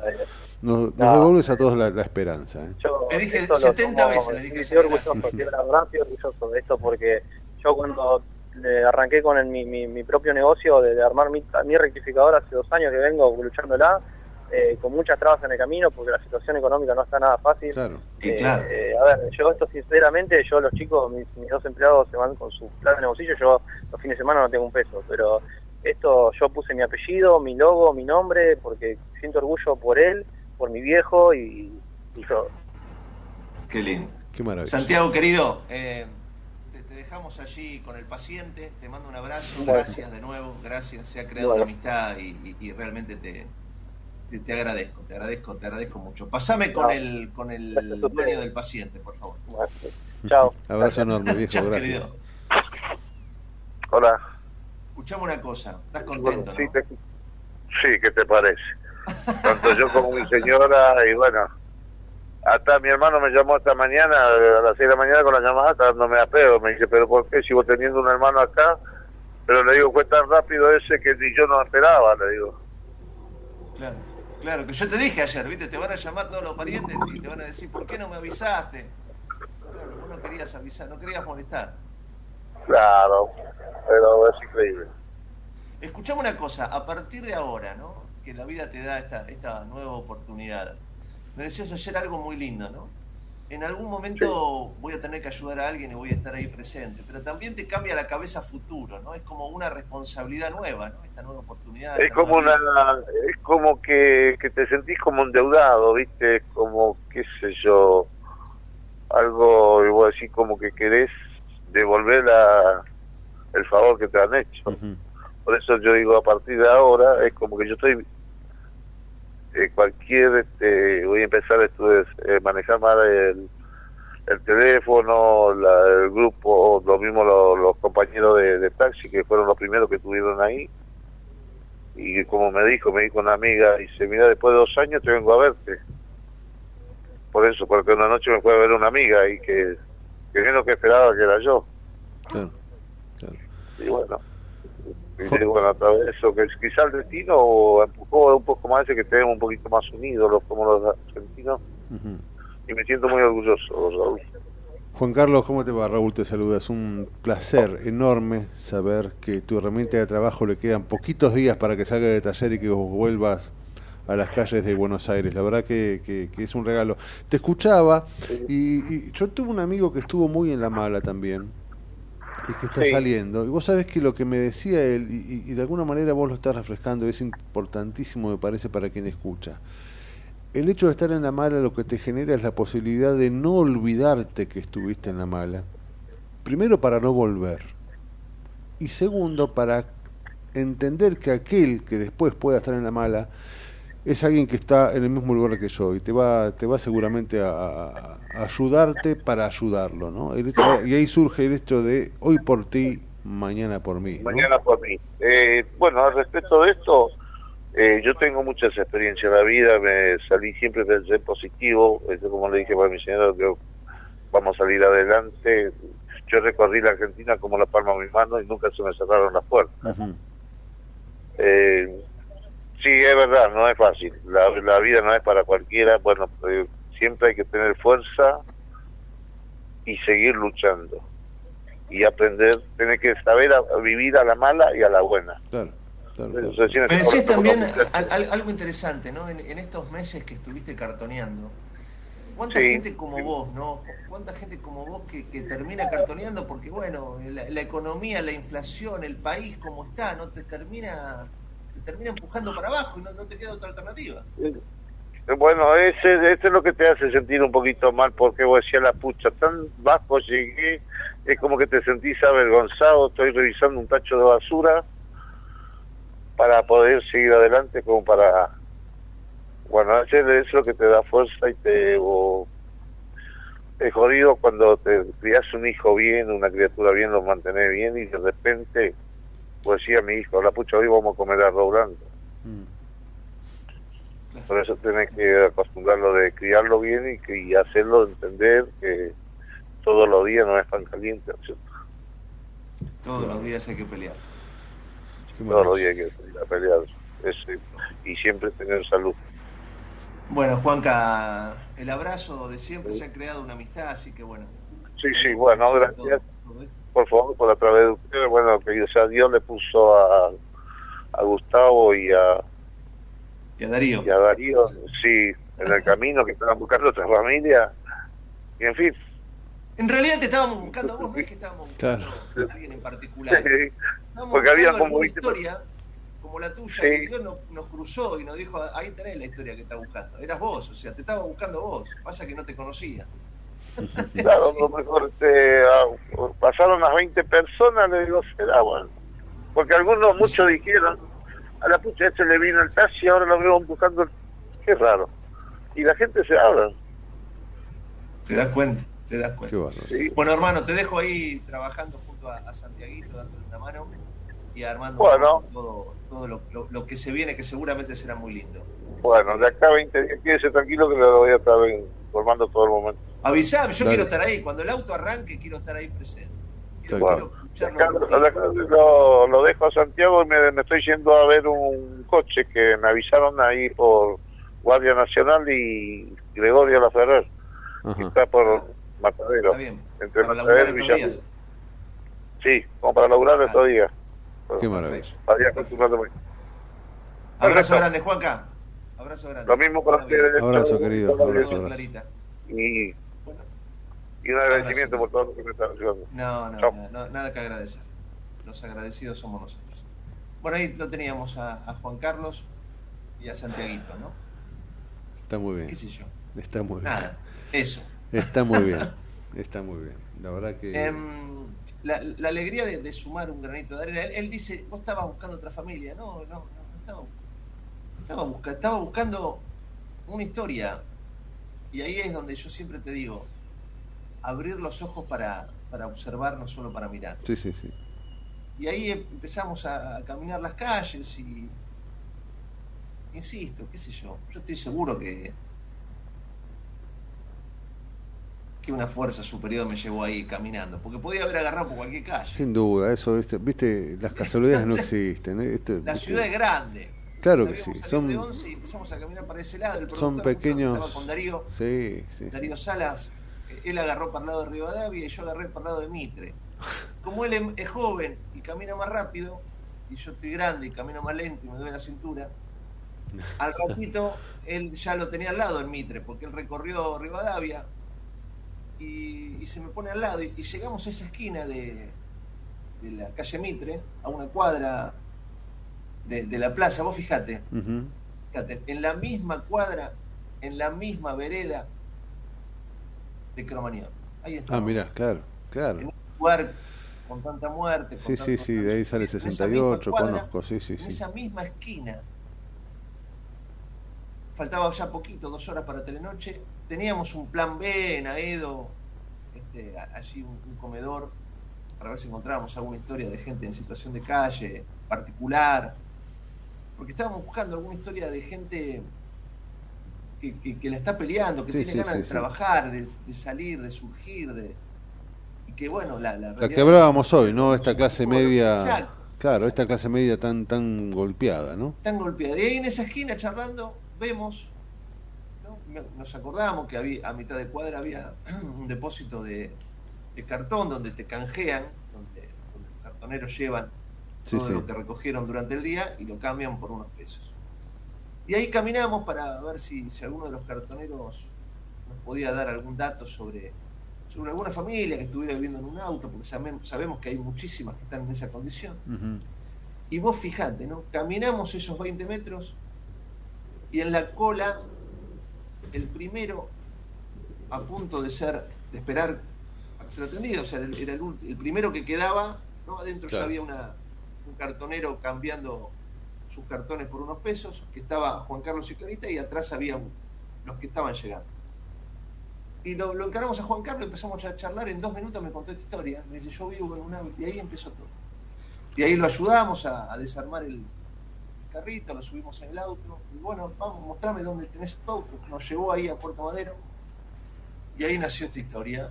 nos, nos No. devuelves a todos la, la esperanza. ¿eh? Yo Le dije esto lo 70 tomo- veces, le dije Estoy orgulloso, estoy orgulloso de esto porque yo cuando eh, arranqué con el- mi, mi, mi propio negocio de, de armar mi, mi rectificador hace dos años que vengo luchándola, eh, con muchas trabas en el camino porque la situación económica no está nada fácil. Claro. Y Eh, claro. eh, a ver, yo esto sinceramente, yo los chicos, mis, mis dos empleados se van con su plata de bolsillo, yo los fines de semana no tengo un peso, pero esto yo puse mi apellido, mi logo, mi nombre, porque siento orgullo por él, por mi viejo y, y todo. Qué lindo. Qué maravilla. Santiago, querido, eh, te, te dejamos allí con el paciente, te mando un abrazo, gracias de nuevo, gracias, se ha creado Bueno. una amistad y, y- y realmente te, te, te agradezco, te agradezco, te agradezco mucho. Pasame con No. el con el dueño del paciente, por favor. Chao. Abrazo enorme, viejo, Chao, gracias. querido. Hola. Escuchame una cosa, estás Bueno, contento, sí, ¿no? te- sí, ¿qué te parece? Tanto yo como mi señora, y bueno, hasta mi hermano me llamó esta mañana, a las 6 de la mañana con la llamada, dándome a pedo. Me dice, ¿pero por qué? Sigo teniendo un hermano acá. Pero le digo, fue tan rápido ese que ni yo no esperaba, le digo. Claro, claro, que yo te dije ayer, ¿viste? Te van a llamar todos los parientes y te van a decir, ¿por qué no me avisaste? Claro, vos no querías avisar, no querías molestar. Claro, pero es increíble. Escuchame una cosa, a partir de ahora, ¿no? Que la vida te da esta, esta nueva oportunidad. Me decías ayer algo muy lindo, ¿no? En algún momento voy a tener que ayudar a alguien y voy a estar ahí presente, pero también te cambia la cabeza futuro, ¿no? Es como una responsabilidad nueva, ¿no? Esta nueva oportunidad. Es como una, es como que, que te sentís como endeudado, ¿viste? Es como, qué sé yo, algo, igual así como que querés devolver la, el favor que te han hecho. Por eso yo digo, a partir de ahora, es como que yo estoy, eh, cualquier, este, voy a empezar a estu- eh, manejar más el, el teléfono, la- el grupo, lo mismo los, los compañeros de, de taxi que fueron los primeros que estuvieron ahí. Y como me dijo, me dijo una amiga, dice, mira, después de dos años te vengo a verte. Por eso, porque una noche me fue a ver una amiga y que, que menos que esperaba que era yo. Claro, Y bueno, digo, bueno, a través de eso, que quizá el destino empujó un poco más ese que estemos un poquito más unidos, los, como los argentinos, Ujú. y me siento muy orgulloso, Raúl. Juan Carlos, ¿cómo te va? Raúl te saluda. Es un placer enorme saber que tu herramienta de trabajo le quedan poquitos días para que salga de taller y que vos vuelvas a las calles de Buenos Aires. La verdad que, que- que es un regalo. Te escuchaba y, y yo tuve un amigo que estuvo muy en la mala también y que está Sí. saliendo. Y vos sabés que lo que me decía él, y, y- y de alguna manera vos lo estás refrescando, es importantísimo, me parece, para quien escucha. El hecho de estar en la mala lo que te genera es la posibilidad de no olvidarte que estuviste en la mala. Primero para no volver. Y segundo para entender que aquel que después pueda estar en la mala es alguien que está en el mismo lugar que yo y te va, te va seguramente a, a- a ayudarte para ayudarlo, ¿no? El hecho- y ahí surge el hecho de hoy por ti, mañana por mí. ¿no? Mañana por mí. Eh, bueno, al respecto de esto, eh, yo tengo muchas experiencias en la vida, me salí siempre del ser positivo, Esto como le dije para mi señora, que vamos a salir adelante. Yo recorrí la Argentina como la palma de mi mano y nunca se me cerraron las puertas. Eh, sí, es verdad, no es fácil. La, la vida no es para cualquiera. Bueno, eh, siempre hay que tener fuerza y seguir luchando. Y aprender, tener que saber a- a vivir a la mala y a la buena. Claro, claro, Eso claro. sí, también al- al- algo interesante, ¿no? En, en estos meses que estuviste cartoneando, ¿cuánta Sí. gente como vos, ¿no? ¿Cuánta gente como vos que, que termina cartoneando porque, bueno, la, la economía, la inflación, el país como está, no te termina te termina empujando para abajo y no, no te queda otra alternativa? Bueno, ese, ese es lo que te hace sentir un poquito mal, porque vos decías la pucha, tan bajo llegué, es como que te sentís avergonzado, estoy revisando un tacho de basura para poder seguir adelante, como para, bueno, hacer es lo que te da fuerza y te, es jodido cuando te crias un hijo bien, una criatura bien, lo mantenés bien y de repente, pues decía mi hijo, la pucha, hoy vamos a comer arroz blanco. Por eso tenés que acostumbrarlo de criarlo bien y, que- y hacerlo entender que todos los días no es pan caliente, ¿no es cierto? Todos los días hay que pelear. todos los días hay que pelear Ese- y siempre tener salud. Bueno, Juanca, el abrazo de siempre, se ha creado una amistad, así que bueno. Sí, sí, bueno, gracias. Por favor, por a través de ustedes, bueno, que sea Dios le puso a, a Gustavo y a, y a Darío. Y a Darío, sí, en el camino que estaban buscando otra familia. Y en fin. En realidad te estábamos buscando a vos, no es que estábamos buscando Claro. a alguien en particular. Sí, Estábamos porque había como viste, historia como la tuya, Sí. que Dios nos, nos cruzó y nos dijo, ahí tenés la historia que está buscando. Eras vos, o sea, te estaba buscando vos. Pasa que no te conocía. Claro, a lo mejor este, ah, pasaron las 20 personas, le digo, será bueno. Porque algunos, muchos dijeron, a la pucha este le vino el taxi, ahora lo veo buscando. el-". Qué raro. Y la gente se habla. Te das cuenta, te das cuenta. Qué bárbaro. Sí. Bueno, hermano, te dejo ahí trabajando junto a, a Santiaguito, dándole una mano y armando Bueno. todo, todo lo, lo- lo que se viene, que seguramente será muy lindo. Bueno, de acá a 20 días, quédese tranquilo que lo voy a estar informando todo el momento. Avisame, yo Dale. quiero estar ahí. Cuando el auto arranque, quiero estar ahí presente. Quiero, Bueno, quiero acá lo, lo dejo a Santiago y me, me estoy yendo a ver un coche que me avisaron ahí por Guardia Nacional y Gregorio Laferrer, que está por Matadero. Está bien. Entre Para Matadero laburar y Villamil. Sí, como para lograr estos días. Qué maravilla. Para ir acostumbrándome. Abrazo grande, Juanca. Abrazo grande. Lo mismo para ustedes. Abrazo, querido. Abrazo, abrazo. Clarita. Y, y un agradecimiento por todo lo que me están ayudando. No, no, no, no, nada que agradecer. Los agradecidos somos nosotros. Bueno, ahí lo teníamos a, a Juan Carlos y a Santiaguito, ¿no? Está muy bien. ¿Qué sé yo? Está muy bien. Nada, eso. Está muy bien. Está muy bien. La verdad que. Em, la, la alegría de, de sumar un granito de arena. Él, él dice, vos estabas buscando otra familia. No, no, no, no estaba, no estaba, busca- estaba buscando una historia. Y ahí es donde yo siempre te digo, abrir los ojos para, para observar, no solo para mirar. Sí, sí, sí. Y ahí empezamos a, a caminar las calles y, insisto, qué sé yo, yo estoy seguro que que una fuerza superior me llevó ahí caminando, porque podía haber agarrado por cualquier calle. Sin duda, eso, viste, viste las casualidades no existen. ¿eh? Esto, La viste, ciudad es grande. Claro que sí. de Son, 11 y empezamos a caminar para ese lado. El son pequeños. estaba con Darío, Sí, sí. Darío Salas, eh, él agarró para el lado de Rivadavia y yo agarré para el lado de Mitre. Como él es- es joven y camina más rápido, y yo estoy grande y camino más lento y me duele la cintura, al ratito él ya lo tenía al lado en Mitre, porque él recorrió Rivadavia y, y se me pone al lado. Y, y llegamos a esa esquina de, de la calle Mitre, a una cuadra de, de la plaza. Vos fijate, fíjate, en la misma cuadra, en la misma vereda de Cromañón. Ahí está. Ah, mirá, claro, claro. En un lugar con tanta muerte. con Sí, sí, tanto- sí, de ahí sale en esa 68, misma cuadra, conozco, sí, sí, En sí. esa misma esquina. Faltaba ya poquito, dos horas para Telenoche. Teníamos un plan B en Aedo, este, allí un, un comedor, para ver si encontrábamos alguna historia de gente en situación de calle, particular. Porque estábamos buscando alguna historia de gente que, que- que la está peleando, que Sí, tiene sí, ganas sí, de trabajar, de, de salir, de surgir, de, y que bueno, la, la La que hablábamos hoy, ¿no? Esta clase media. Exacto. Claro, esta clase media tan tan golpeada, ¿no? tan golpeada. Y ahí en esa esquina charlando vemos, nos acordamos que había, a mitad de cuadra había un depósito de, de cartón donde te canjean, donde, donde los cartoneros llevan Sí, todo sí. lo que recogieron durante el día y lo cambian por unos pesos. Y ahí caminamos para ver si, si alguno de los cartoneros nos podía dar algún dato sobre, sobre alguna familia que estuviera viviendo en un auto, porque sabemos, sabemos que hay muchísimas que están en esa condición. Y vos fijate, ¿no? Caminamos esos 20 metros y en la cola, el primero a punto de ser, de esperar para ser atendido, o sea, era el, el primero que quedaba, ¿no? Adentro ya había una, un cartonero cambiando sus cartones por unos pesos, que estaba Juan Carlos y Clarita y atrás había los que estaban llegando. Y lo, lo encaramos a Juan Carlos, empezamos a charlar, en dos minutos me contó esta historia, me dice, yo vivo en un auto, y ahí empezó todo. Y ahí lo ayudamos a, a desarmar el carrito, lo subimos en el auto, y bueno, vamos, mostrame dónde tenés tu auto. Nos llevó ahí a Puerto Madero, y ahí nació esta historia.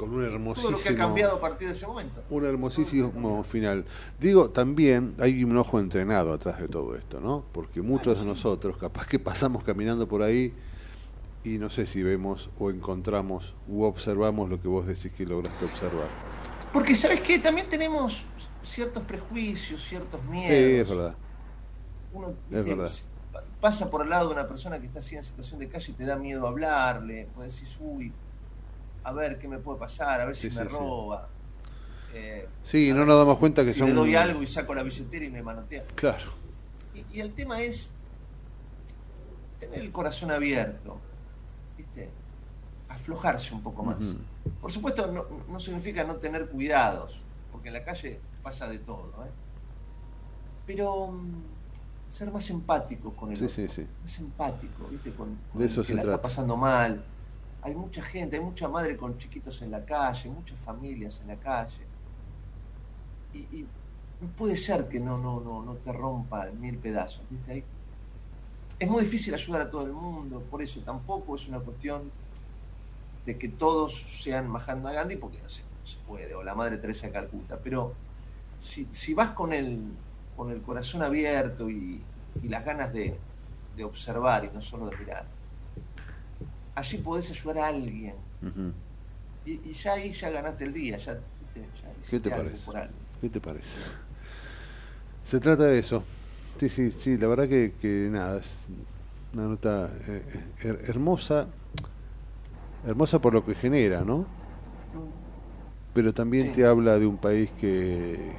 Con un hermosísimo. Todo lo que ha cambiado a partir de ese momento. Un hermosísimo final. Digo, también hay un ojo entrenado atrás de todo esto, ¿no? Porque muchos de nosotros, capaz que pasamos caminando por ahí y no sé si vemos o encontramos u observamos lo que vos decís que lograste observar. Porque, ¿sabes qué? También tenemos ciertos prejuicios, ciertos miedos. Sí, es verdad. Uno Es verdad. pasa por al lado de una persona que está así en situación de calle y te da miedo hablarle, pues decís, uy, a ver qué me puede pasar, a ver si Sí, me sí, roba. Eh, Sí, no nos damos cuenta que si son. le doy algo y saco la billetera y me manotea. Claro. Y, y el tema es tener el corazón abierto, ¿viste? Aflojarse un poco más. Por supuesto, no, no significa no tener cuidados, porque en la calle pasa de todo, ¿eh? Pero mm, ser más empático con el Sí, otro, sí, sí. más empático, ¿viste? Con, con De el eso que se la trata. está pasando mal. Hay mucha gente, hay mucha madre con chiquitos en la calle, muchas familias en la calle. Y, no puede ser que no, no, no, no te rompa mil pedazos, ¿viste? Hay- es muy difícil ayudar a todo el mundo, por eso tampoco es una cuestión de que todos sean Mahatma Gandhi, porque no se, no se puede, o la Madre Teresa de Calcuta, pero si, si vas con el, con el corazón abierto y, y las ganas de, de observar y no solo de mirar, allí podés ayudar a alguien. Y, y ya ahí ya ganaste el día, ya, ¿Qué te parece? ¿Qué te parece? Se trata de eso. Sí, sí, sí, la verdad que, que nada, es una nota eh, her- hermosa, hermosa por lo que genera, ¿no? Pero también te habla de un país que,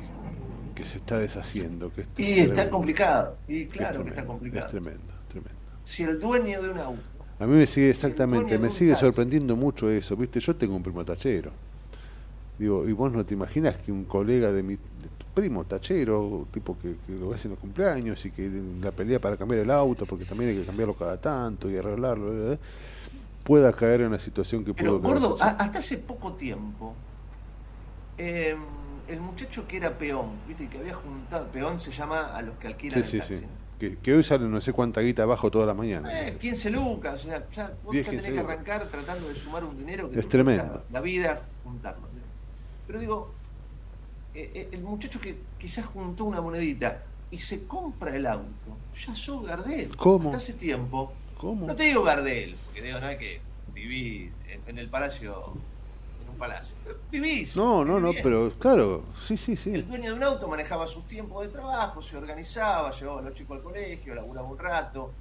que se está deshaciendo. Que es Y está tremendo, complicado, y que es claro que está tremendo, complicado. Es tremendo, tremendo. Si el dueño de un auto A mí me sigue exactamente, me sigue sorprendiendo mucho eso, ¿viste? Yo tengo un primo tachero. Digo, y vos no te imaginas que un colega de mi de tu primo tachero, tipo que, que lo ves en los cumpleaños y que la pelea para cambiar el auto, porque también hay que cambiarlo cada tanto y arreglarlo, pueda caer en una situación que Pero, pudo gordo, a- hasta hace poco tiempo, eh, el muchacho que era peón, viste, que había juntado, peón se llama a los que alquilan Sí, el sí, taxi. sí. Que, que hoy sale no sé cuánta guita abajo toda la mañana. Eh, 15 lucas, o sea, ya vos 10, ya tenés 15 que arrancar tratando de sumar un dinero que Es tremendo. la vida juntarlo. Pero digo, eh, eh, el muchacho que quizás juntó una monedita y se compra el auto, ya sos Gardel. ¿Cómo? Hasta hace tiempo. ¿Cómo? No te digo Gardel, porque digo, es que viví en, en el palacio, palacio. Pero vivís. No, no, no, vivís pero claro, sí, sí, sí. El dueño de un auto manejaba sus tiempos de trabajo, se organizaba, llevaba a los chicos al colegio, laburaba un rato,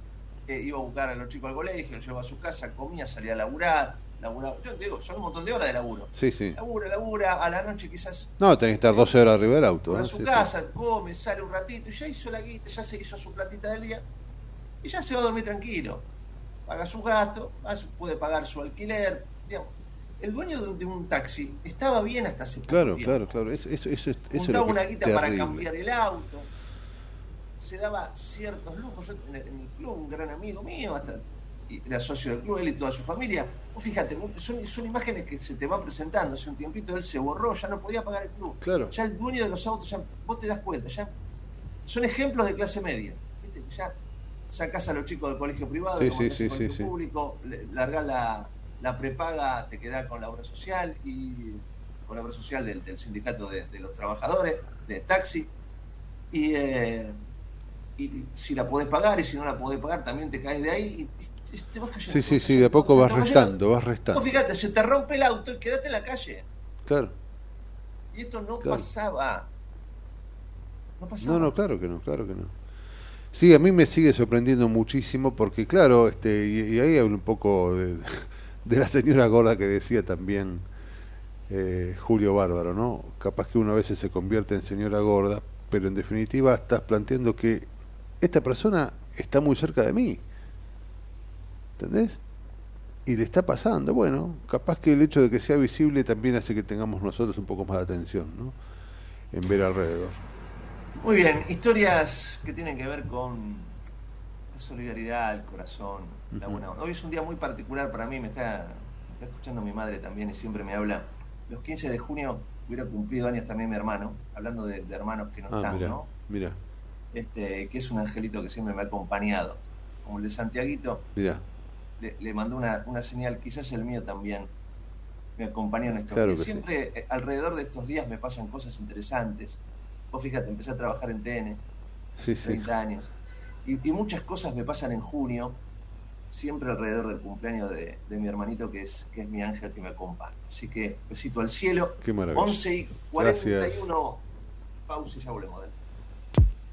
eh, iba a buscar a los chicos al colegio, los llevaba a su casa, comía, salía a laburar, laburaba. Yo te digo, son un montón de horas de laburo. Sí, sí. Labura, labura, a la noche quizás No, tenés que estar 12 horas arriba del auto. va a ¿no? su Sí, sí. casa, come, sale un ratito, y ya hizo la guita, ya se hizo su platita del día, y ya se va a dormir tranquilo. Paga sus gastos, puede pagar su alquiler. digamos. El dueño de un, de un taxi estaba bien hasta hace Claro, tiempo. claro, claro. Eso, eso, eso, es- eso es juntaba una guita para cambiar el auto, se daba ciertos lujos. Yo en el, en el club, un gran amigo mío, hasta y era socio del club, él y toda su familia. Vos fíjate, son, son imágenes que se te van presentando. Hace un tiempito él se borró, ya no podía pagar el club. Claro. Ya el dueño de los autos, ya, vos te das cuenta, ya son ejemplos de clase media. ¿viste? Ya sacás a los chicos del colegio privado, Sí, sí, sí, colegio público, largás la, la prepaga, te quedás con la obra social y con la obra social del, del sindicato de, de los trabajadores, de taxi. Y, eh, y si la podés pagar y si no la podés pagar, también te caes de ahí y, y te vas cayendo. Sí, sí, sí, de a poco vas restando, vas Vos restando. fíjate, se te rompe el auto y quédate en la calle. Claro. Y esto no Claro. pasaba. No pasaba. No, no, claro que no, claro que no. Sí, a mí me sigue sorprendiendo muchísimo porque, claro, este y, y ahí hablo un poco de, de la señora gorda que decía también eh, Julio Bárbaro, ¿no? Capaz que uno a veces se convierte en señora gorda, pero en definitiva estás planteando que esta persona está muy cerca de mí. ¿Entendés? Y le está pasando. Bueno, capaz que el hecho de que sea visible también hace que tengamos nosotros un poco más de atención, ¿no? En ver alrededor. Muy bien, historias que tienen que ver con la solidaridad, el corazón, la Ujú. buena onda. Hoy es un día muy particular para mí, me está, me está escuchando mi madre también y siempre me habla. Los 15 de junio hubiera cumplido años también mi hermano, hablando de, de hermanos que no Ah, están, ¿no? mira, Este, que es un angelito que siempre me ha acompañado. Como el de Santiaguito, mira. le, le mandó una, una señal, quizás el mío también me acompañó en estos Claro días. sí. Siempre eh, alrededor de estos días me pasan cosas interesantes. Vos fíjate, empecé a trabajar en TN, Sí, sí. 30 años, y, y muchas cosas me pasan en junio, siempre alrededor del cumpleaños de, de mi hermanito, que es, que es mi ángel que me acompaña. Así que besito al cielo. Qué maravilla. 11 y Gracias. 41. Pausa y ya volvemos.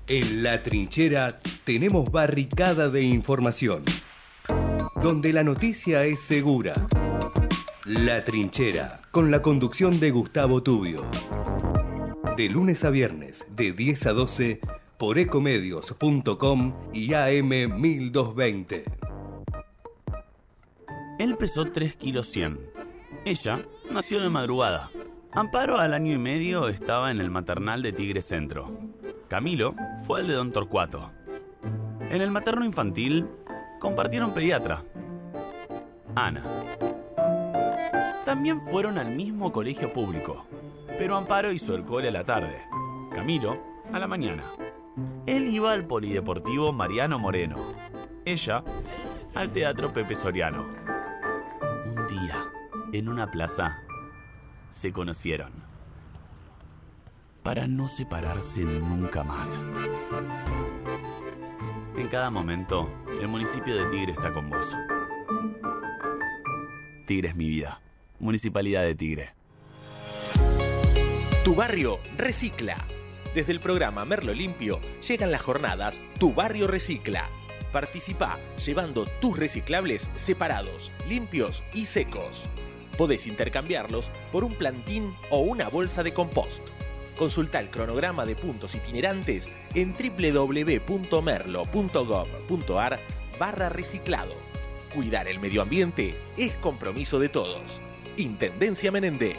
En la trinchera tenemos barricada de información, donde la noticia es segura. La trinchera, con la conducción de Gustavo Tubio. De lunes a viernes, de 10 a 12, por ecomedios.com y AM 1220. Él pesó 3 kilos 100. Ella nació de madrugada. Amparo al año y medio estaba en el maternal de Tigre Centro. Camilo fue al de Don Torcuato. En el materno infantil compartieron pediatra. Ana. También fueron al mismo colegio público, pero Amparo hizo el cole a la tarde, Camilo a la mañana. Él iba al polideportivo Mariano Moreno, ella al teatro Pepe Soriano. Día, en una plaza, se conocieron. Para no separarse nunca más. En cada momento, el municipio de Tigre está con vos. Tigre es mi vida. Municipalidad de Tigre. Tu barrio recicla. Desde el programa Merlo Limpio llegan las jornadas Tu barrio recicla. Participa llevando tus reciclables separados, limpios y secos. Podés intercambiarlos por un plantín o una bolsa de compost. Consulta el cronograma de puntos itinerantes en www.merlo.gov.ar barra reciclado. Cuidar el medio ambiente es compromiso de todos. Intendencia Menéndez.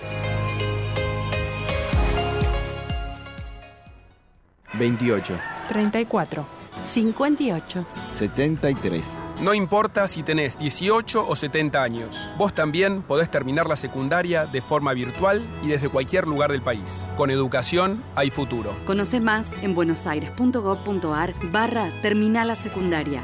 28, 34, 58. 73. No importa si tenés 18 o 70 años, vos también podés terminar la secundaria de forma virtual y desde cualquier lugar del país. Con educación hay futuro. Conoce más en buenosaires.gov.ar barra Terminal a Secundaria.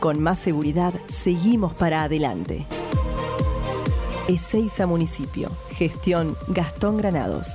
Con más seguridad, seguimos para adelante. Ezeiza Municipio. Gestión Gastón Granados.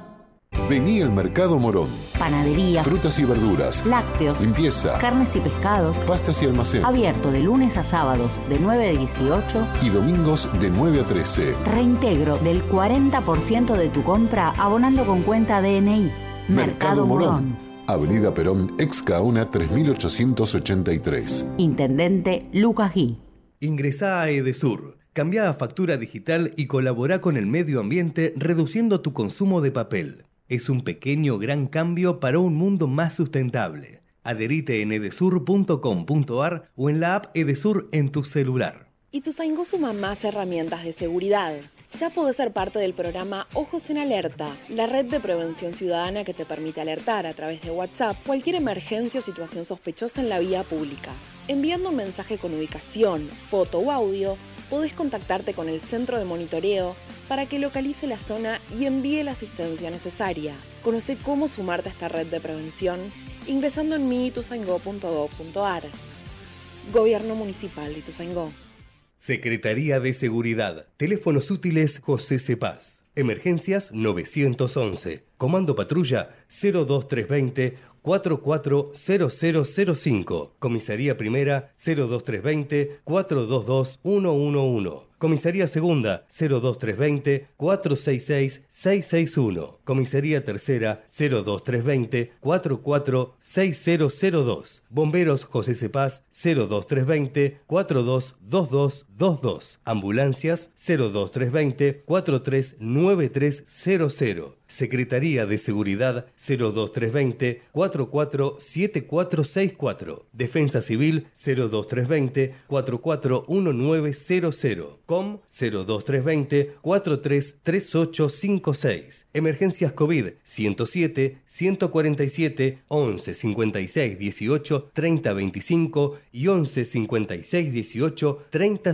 Vení al Mercado Morón. Panadería, Frutas y verduras. lácteos, Limpieza. carnes y pescados, Pastas y almacén. abierto de lunes a sábados de 9 a 18 Y domingos de 9 a 13. Reintegro del 40% de tu compra abonando con cuenta DNI. Mercado Morón. Avenida Perón, ex Caona 3883. Intendente Lucas Gui. Ingresá a Edesur, cambia a factura digital y colabora con el medio ambiente reduciendo tu consumo de papel. Es un pequeño gran cambio para un mundo más sustentable. Adherite en edesur.com.ar o en la app Edesur en tu celular. Y tu Zaingo suma más herramientas de seguridad. Ya podés ser parte del programa Ojos en Alerta, la red de prevención ciudadana que te permite alertar a través de WhatsApp cualquier emergencia o situación sospechosa en la vía pública. Enviando un mensaje con ubicación, foto o audio, podés contactarte con el centro de monitoreo para que localice la zona y envíe la asistencia necesaria. Conoce cómo sumarte a esta red de prevención ingresando en mituzaingo.gov.ar. Gobierno Municipal de Ituzaingó. Secretaría de Seguridad. Teléfonos útiles José Cepaz. Emergencias 911. Comando Patrulla 02320 440005. Comisaría Primera 02320 422 111. Comisaría Segunda 02320 466 661. Comisaría Tercera 02320 446002. Bomberos José Cepaz 02320 422222. Ambulancias 02320 439300. Secretaría de Seguridad 02320 447464. Defensa Civil 02320 441900. COM 02320 433856. Emergencias COVID 107 147 11 56 18 30 25 y 11 56 18 30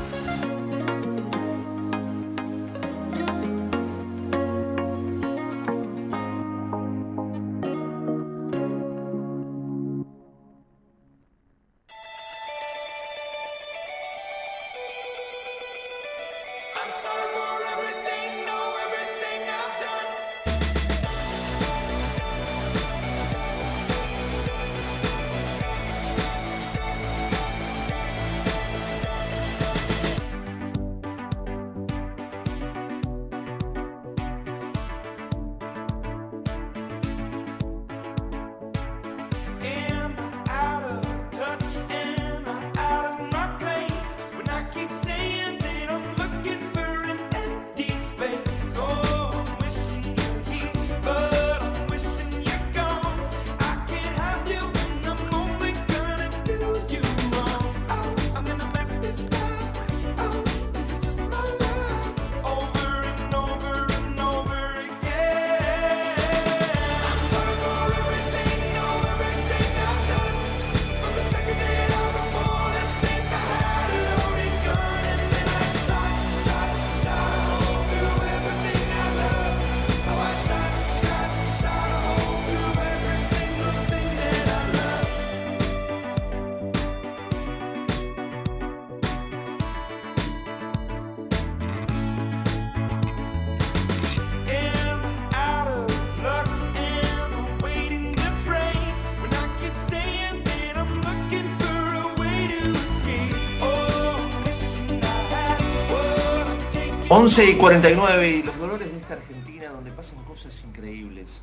11 y 49 y los dolores de esta Argentina donde pasan cosas increíbles.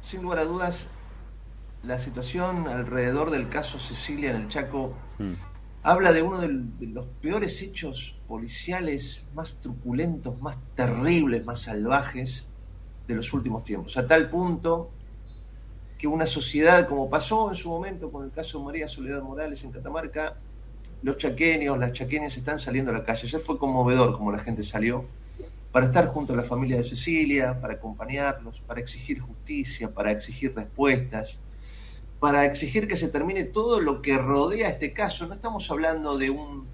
Sin lugar a dudas, la situación alrededor del caso Cecilia en el Chaco habla de uno del- de los peores hechos policiales más truculentos, más terribles, más salvajes de los últimos tiempos. A tal punto que una sociedad, como pasó en su momento con el caso María Soledad Morales en Catamarca, los chaqueños, las chaqueñas están saliendo a la calle. Ayer fue conmovedor como la gente salió para estar junto a la familia de Cecilia, para acompañarlos, para exigir justicia, para exigir respuestas, para exigir que se termine todo lo que rodea este caso. No estamos hablando de un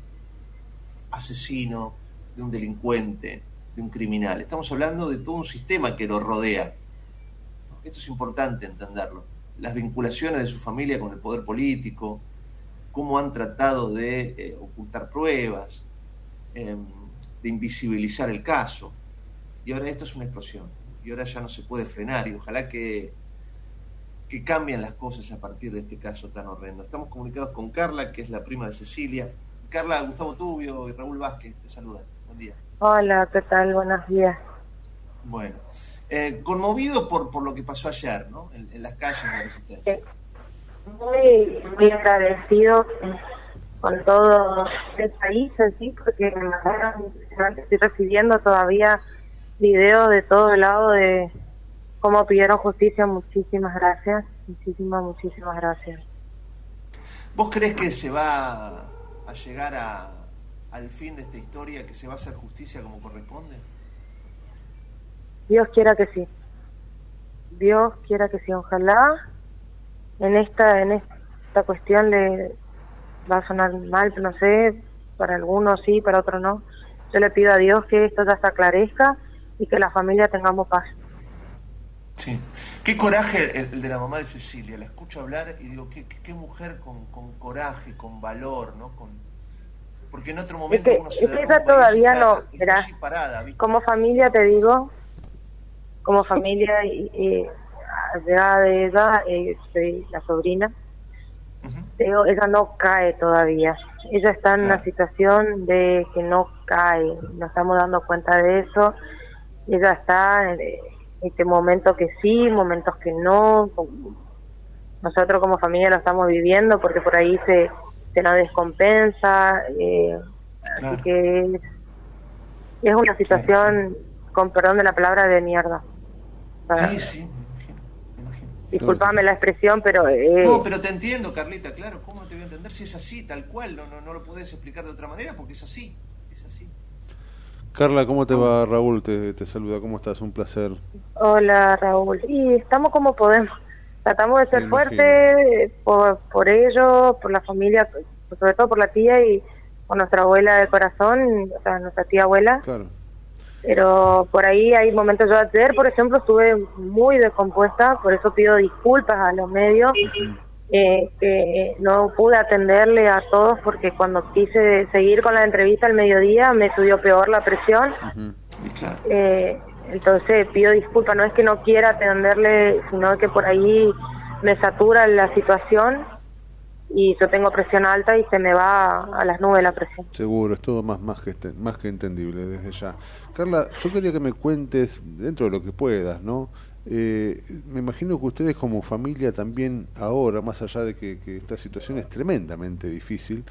asesino, de un delincuente, de un criminal. Estamos hablando de todo un sistema que lo rodea. Esto es importante entenderlo. Las vinculaciones de su familia con el poder político, cómo han tratado de eh, ocultar pruebas, em, de invisibilizar el caso. Y ahora esto es una explosión. Y ahora ya no se puede frenar. Y ojalá que, que cambien las cosas a partir de este caso tan horrendo. Estamos comunicados con Carla, que es la prima de Cecilia. Carla, Gustavo Tubio y Raúl Vázquez te saludan. Buen día. Hola, ¿qué tal? Buenos días. Bueno, eh, conmovido por, por lo que pasó ayer, ¿no? En, en las calles de la Resistencia. Muy, muy agradecido con todo el país en sí, porque me mandaron, estoy recibiendo todavía videos de todo el lado de cómo pidieron justicia. Muchísimas gracias, muchísimas, muchísimas gracias. ¿Vos crees que se va a llegar a, al fin de esta historia, que se va a hacer justicia como corresponde? Dios quiera que sí. Dios quiera que sí. Ojalá en esta en esta cuestión le va a sonar mal, no sé, para algunos sí, para otros no. Yo le pido a Dios que esto ya se aclarezca y que la familia tengamos paz. Sí. Qué coraje el, el de la mamá de Cecilia. La escucho hablar y digo, qué, qué, mujer con, con coraje, con valor, ¿no? Con... Porque en otro Es momento que, uno se es que todavía no, está parada, ¿viste? como familia te digo, como familia y, y allá de ella, eh, soy la sobrina, te digo, ella no cae todavía. Ella está en una situación de que no cae, nos estamos dando cuenta de eso. Ella está en este momento que sí, momentos que no. Nosotros como familia lo estamos viviendo porque por ahí se, se nos descompensa. Eh, Así que es, es una situación, con perdón de la palabra, de mierda. Sí, sí. Disculpame la expresión, pero... eh, No, pero te entiendo, Carlita, claro. ¿Cómo no te voy a entender si es así, tal cual? No, no, no lo puedes explicar de otra manera porque es así. Es así. Carla, ¿cómo te va? Raúl te, te saluda, ¿cómo estás? Un placer. Hola Raúl. Y estamos como podemos. Tratamos de ser fuertes eh, por, por ellos, por la familia, sobre todo por la tía y por nuestra abuela de corazón, o sea, nuestra tía abuela. Claro. Pero por ahí hay momentos, yo ayer, por ejemplo, estuve muy descompuesta, por eso pido disculpas a los medios, eh, que no pude atenderle a todos porque cuando quise seguir con la entrevista al mediodía me subió peor la presión. Eh, entonces pido disculpas, no es que no quiera atenderle, sino que por ahí me satura la situación y yo tengo presión alta y se me va a las nubes la presión. Seguro, es todo más, más, que, este- más que entendible desde ya. Carla, yo quería que me cuentes, dentro de lo que puedas, ¿no? Eh, me imagino que ustedes como familia también ahora, más allá de que, que esta situación es tremendamente difícil,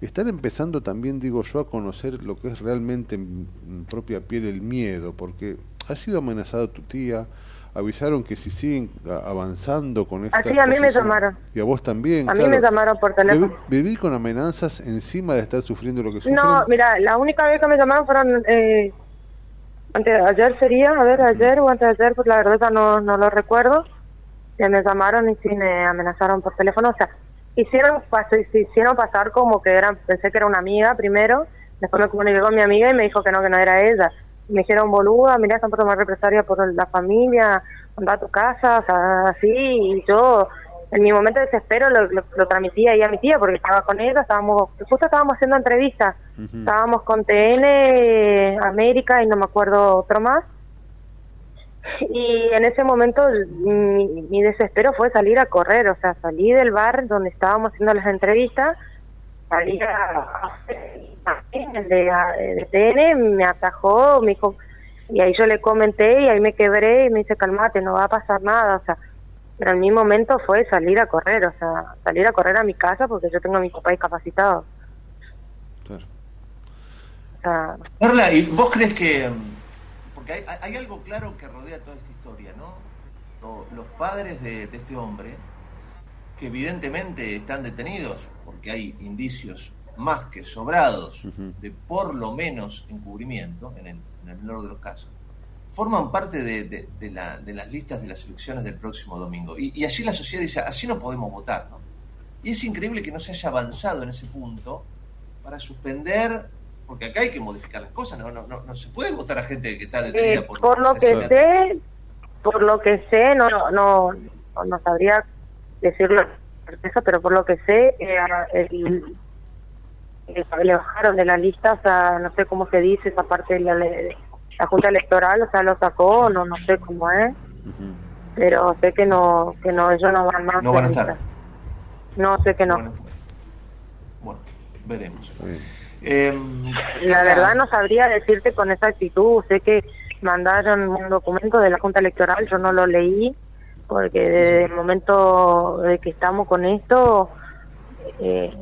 están empezando también, digo yo, a conocer lo que es realmente en, propia piel el miedo, porque ha sido amenazada tu tía, avisaron que si siguen avanzando con esta... Así a mí me llamaron. Y a vos también, A mí me llamaron por teléfono. Vivi- Vivir con amenazas encima de estar sufriendo lo que sufren. No, mira, la única vez que me llamaron fueron eh, antes, ayer sería, a ver, ayer o antes de ayer, pues la verdad ya no, no lo recuerdo. Que me llamaron y sí me amenazaron por teléfono. O sea, hicieron, se hicieron pasar como que eran, pensé que era una amiga primero, después me comuniqué con mi amiga y me dijo que no, que no era ella. Me dijeron, boluda, mirá, están por tomar represalia por la familia, anda a tu casa, o sea, así, y yo en mi momento de desespero lo, lo, lo transmití ahí a mi tía porque estaba con ella, estábamos, justo estábamos haciendo entrevistas, estábamos con TN, eh, América y no me acuerdo otro más. Y en ese momento mi, mi desespero fue salir a correr, o sea, salí del bar donde estábamos haciendo las entrevistas, salí a- el de, a- de TN, me atajó, me dijo, y ahí yo le comenté y ahí me quebré y me dice, calmate, no va a pasar nada, o sea, pero en mi momento fue salir a correr, o sea, salir a correr a mi casa porque yo tengo a mi papá discapacitado. Claro. O sea, Carla, ¿y vos crees que.? mm, Porque hay, algo claro que rodea toda esta historia, ¿no? Lo- los padres de, de este hombre, que evidentemente están detenidos, porque hay indicios más que sobrados de por lo menos encubrimiento, en el, en el menor de los casos, forman parte de, de- de la- de las listas de las elecciones del próximo domingo. Y, y allí la sociedad dice, así no podemos votar, ¿no? Y es increíble que no se haya avanzado en ese punto para suspender, porque acá hay que modificar las cosas, no, no, no, no se puede votar a gente que está detenida eh, por, por lo que asesinato. sé, por lo que sé, no, no, no, no sabría decirlo pero por lo que sé, eh, el- eh, le bajaron de la lista, o sea, no sé cómo se dice esa parte de la, de la Junta Electoral, o sea, lo sacó, no, no sé cómo es, pero sé que no, que no, ellos no van más. No van a estar. lista. No sé que no. Bueno, veremos. Sí. Em, La verdad no sabría decirte con exactitud. Sé que mandaron un documento de la Junta Electoral, yo no lo leí, porque desde el momento de que estamos con esto, eh,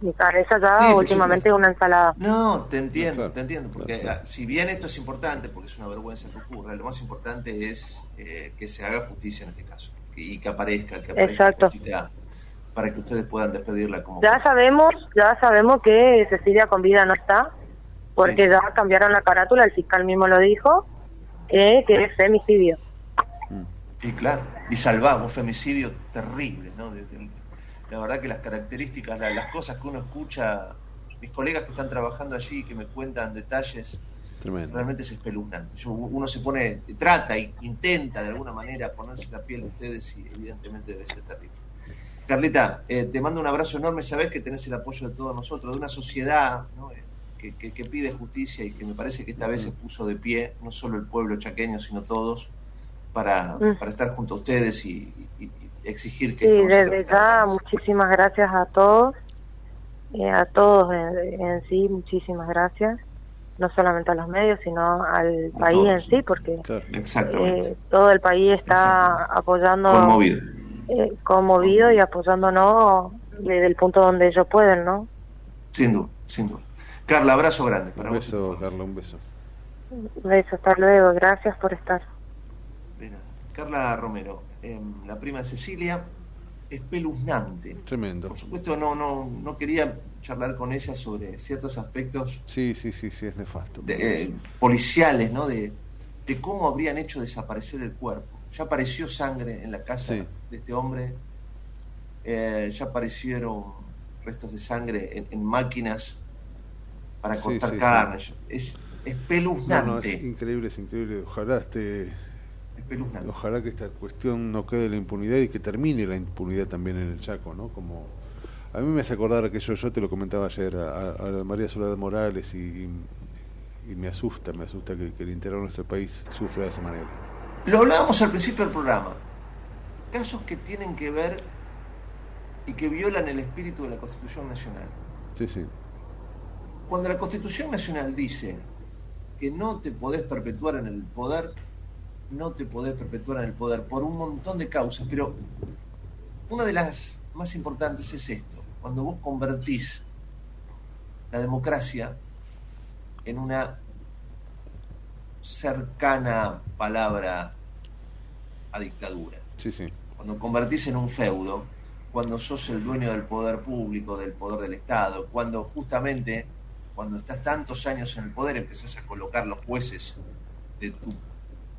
mi cabeza ya Sí, últimamente es una ensalada. No, te entiendo, te entiendo, porque si bien esto es importante, porque es una vergüenza que ocurra, lo más importante es eh, que se haga justicia en este caso y que aparezca, que aparezca Exacto. chica para que ustedes puedan despedirla como Ya sabemos, ya sabemos que Cecilia con vida no está, porque ya cambiaron la carátula, el fiscal mismo lo dijo, eh, que es femicidio. Y claro, y salvamos femicidio terrible, ¿no? De- de- la verdad que las características, la- las cosas que uno escucha, mis colegas que están trabajando allí, que me cuentan detalles, Tremendo. realmente es espeluznante. Yo- uno se pone, trata e intenta de alguna manera ponerse la piel de ustedes y evidentemente debe ser terrible. Carlita, eh, te mando un abrazo enorme, sabes que tenés el apoyo de todos nosotros, de una sociedad ¿no? Eh, que, que- que pide justicia y que me parece que esta vez se puso de pie, no solo el pueblo chaqueño, sino todos, para, para estar junto a ustedes y, y- y exigir que Sí, esto no se desde ya muchísimas gracias a todos, eh, a todos en, en sí, muchísimas gracias, no solamente a los medios, sino al país todos. en sí, porque Exactamente. eh, todo el país está apoyando, Conmovido. eh, conmovido y apoyándonos desde el punto donde ellos pueden, ¿no? Sin duda, sin duda. Carla, abrazo grande para Un vos. beso, Carla, un beso. Besos, hasta luego, gracias por estar. De nada. Carla Romero, em, la prima de Cecilia, espeluznante. Tremendo. Por supuesto, no, no, no quería charlar con ella sobre ciertos aspectos Sí, sí, sí, sí, es nefasto. de- eh, policiales, ¿no? De, de cómo habrían hecho desaparecer el cuerpo. Ya apareció sangre en la casa Sí. de este hombre, eh, ya aparecieron restos de sangre en, en máquinas para cortar sí, sí. carne. Es espeluznante. no, es increíble, es increíble. Ojalá este, espeluznante. ojalá que esta cuestión no quede en la impunidad y que termine la impunidad también en el Chaco, ¿no? Como a mí me hace acordar que yo, te lo comentaba ayer a, a María Soledad Morales y, y me asusta, me asusta que, que el interior de nuestro país sufra de esa manera. Lo hablábamos al principio del programa. Casos que tienen que ver y que violan el espíritu de la Constitución Nacional. Sí, sí. Cuando la Constitución Nacional dice que no te podés perpetuar en el poder, no te podés perpetuar en el poder por un montón de causas, pero una de las más importantes es esto, cuando vos convertís la democracia en una cercana palabra a dictadura. Sí, sí. Cuando convertís en un feudo, cuando sos el dueño del poder público, del poder del Estado, cuando justamente, cuando estás tantos años en el poder, empezás a colocar los jueces de tu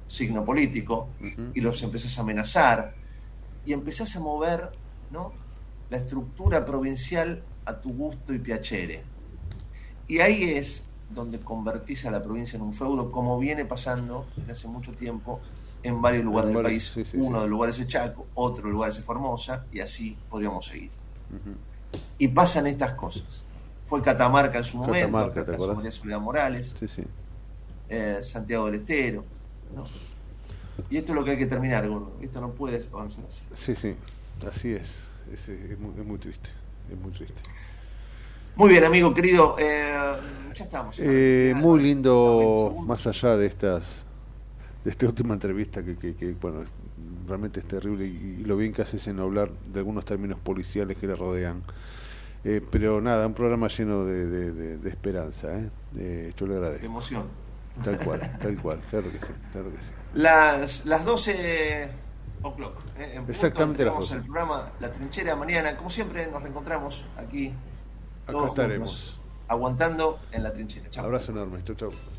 signo político y los empezás a amenazar y empezás a mover ¿no? la estructura provincial a tu gusto y piacere. Y ahí es donde convertís a la provincia en un feudo, como viene pasando desde hace mucho tiempo en varios lugares En del varios- país. sí, sí, Uno sí. de lugares es Chaco, otro de lugares es Formosa, y así podríamos seguir. Ujú. Y pasan estas cosas. Fue Catamarca en su momento, Catamarca, el ¿te caso acordás? María Soledad Morales, eh, Santiago del Estero. ¿No? Y esto es lo que hay que terminar, Gordo. Esto no puede avanzar así. Sí, sí, así es. Es, es muy, es muy triste, es muy triste. Muy bien, amigo querido. eh, ya estamos. ya. Eh, muy 90 lindo, más allá de estas, de esta última entrevista que, que, que, bueno, realmente es terrible y, y lo bien que haces en hablar de algunos términos policiales que le rodean. Eh, pero nada, un programa lleno de, de- de- de esperanza, ¿eh? Eh, yo le De agradezco. emoción. Tal cual, tal cual, claro que sí, claro que sí. Las, las 12 o'clock. eh, en punto, Exactamente las entregamos 12. el programa La Trinchera mañana. Como siempre, nos reencontramos aquí. Acá todos estaremos. juntos, aguantando en La Trinchera. Chao. Abrazo enorme, chau, chau.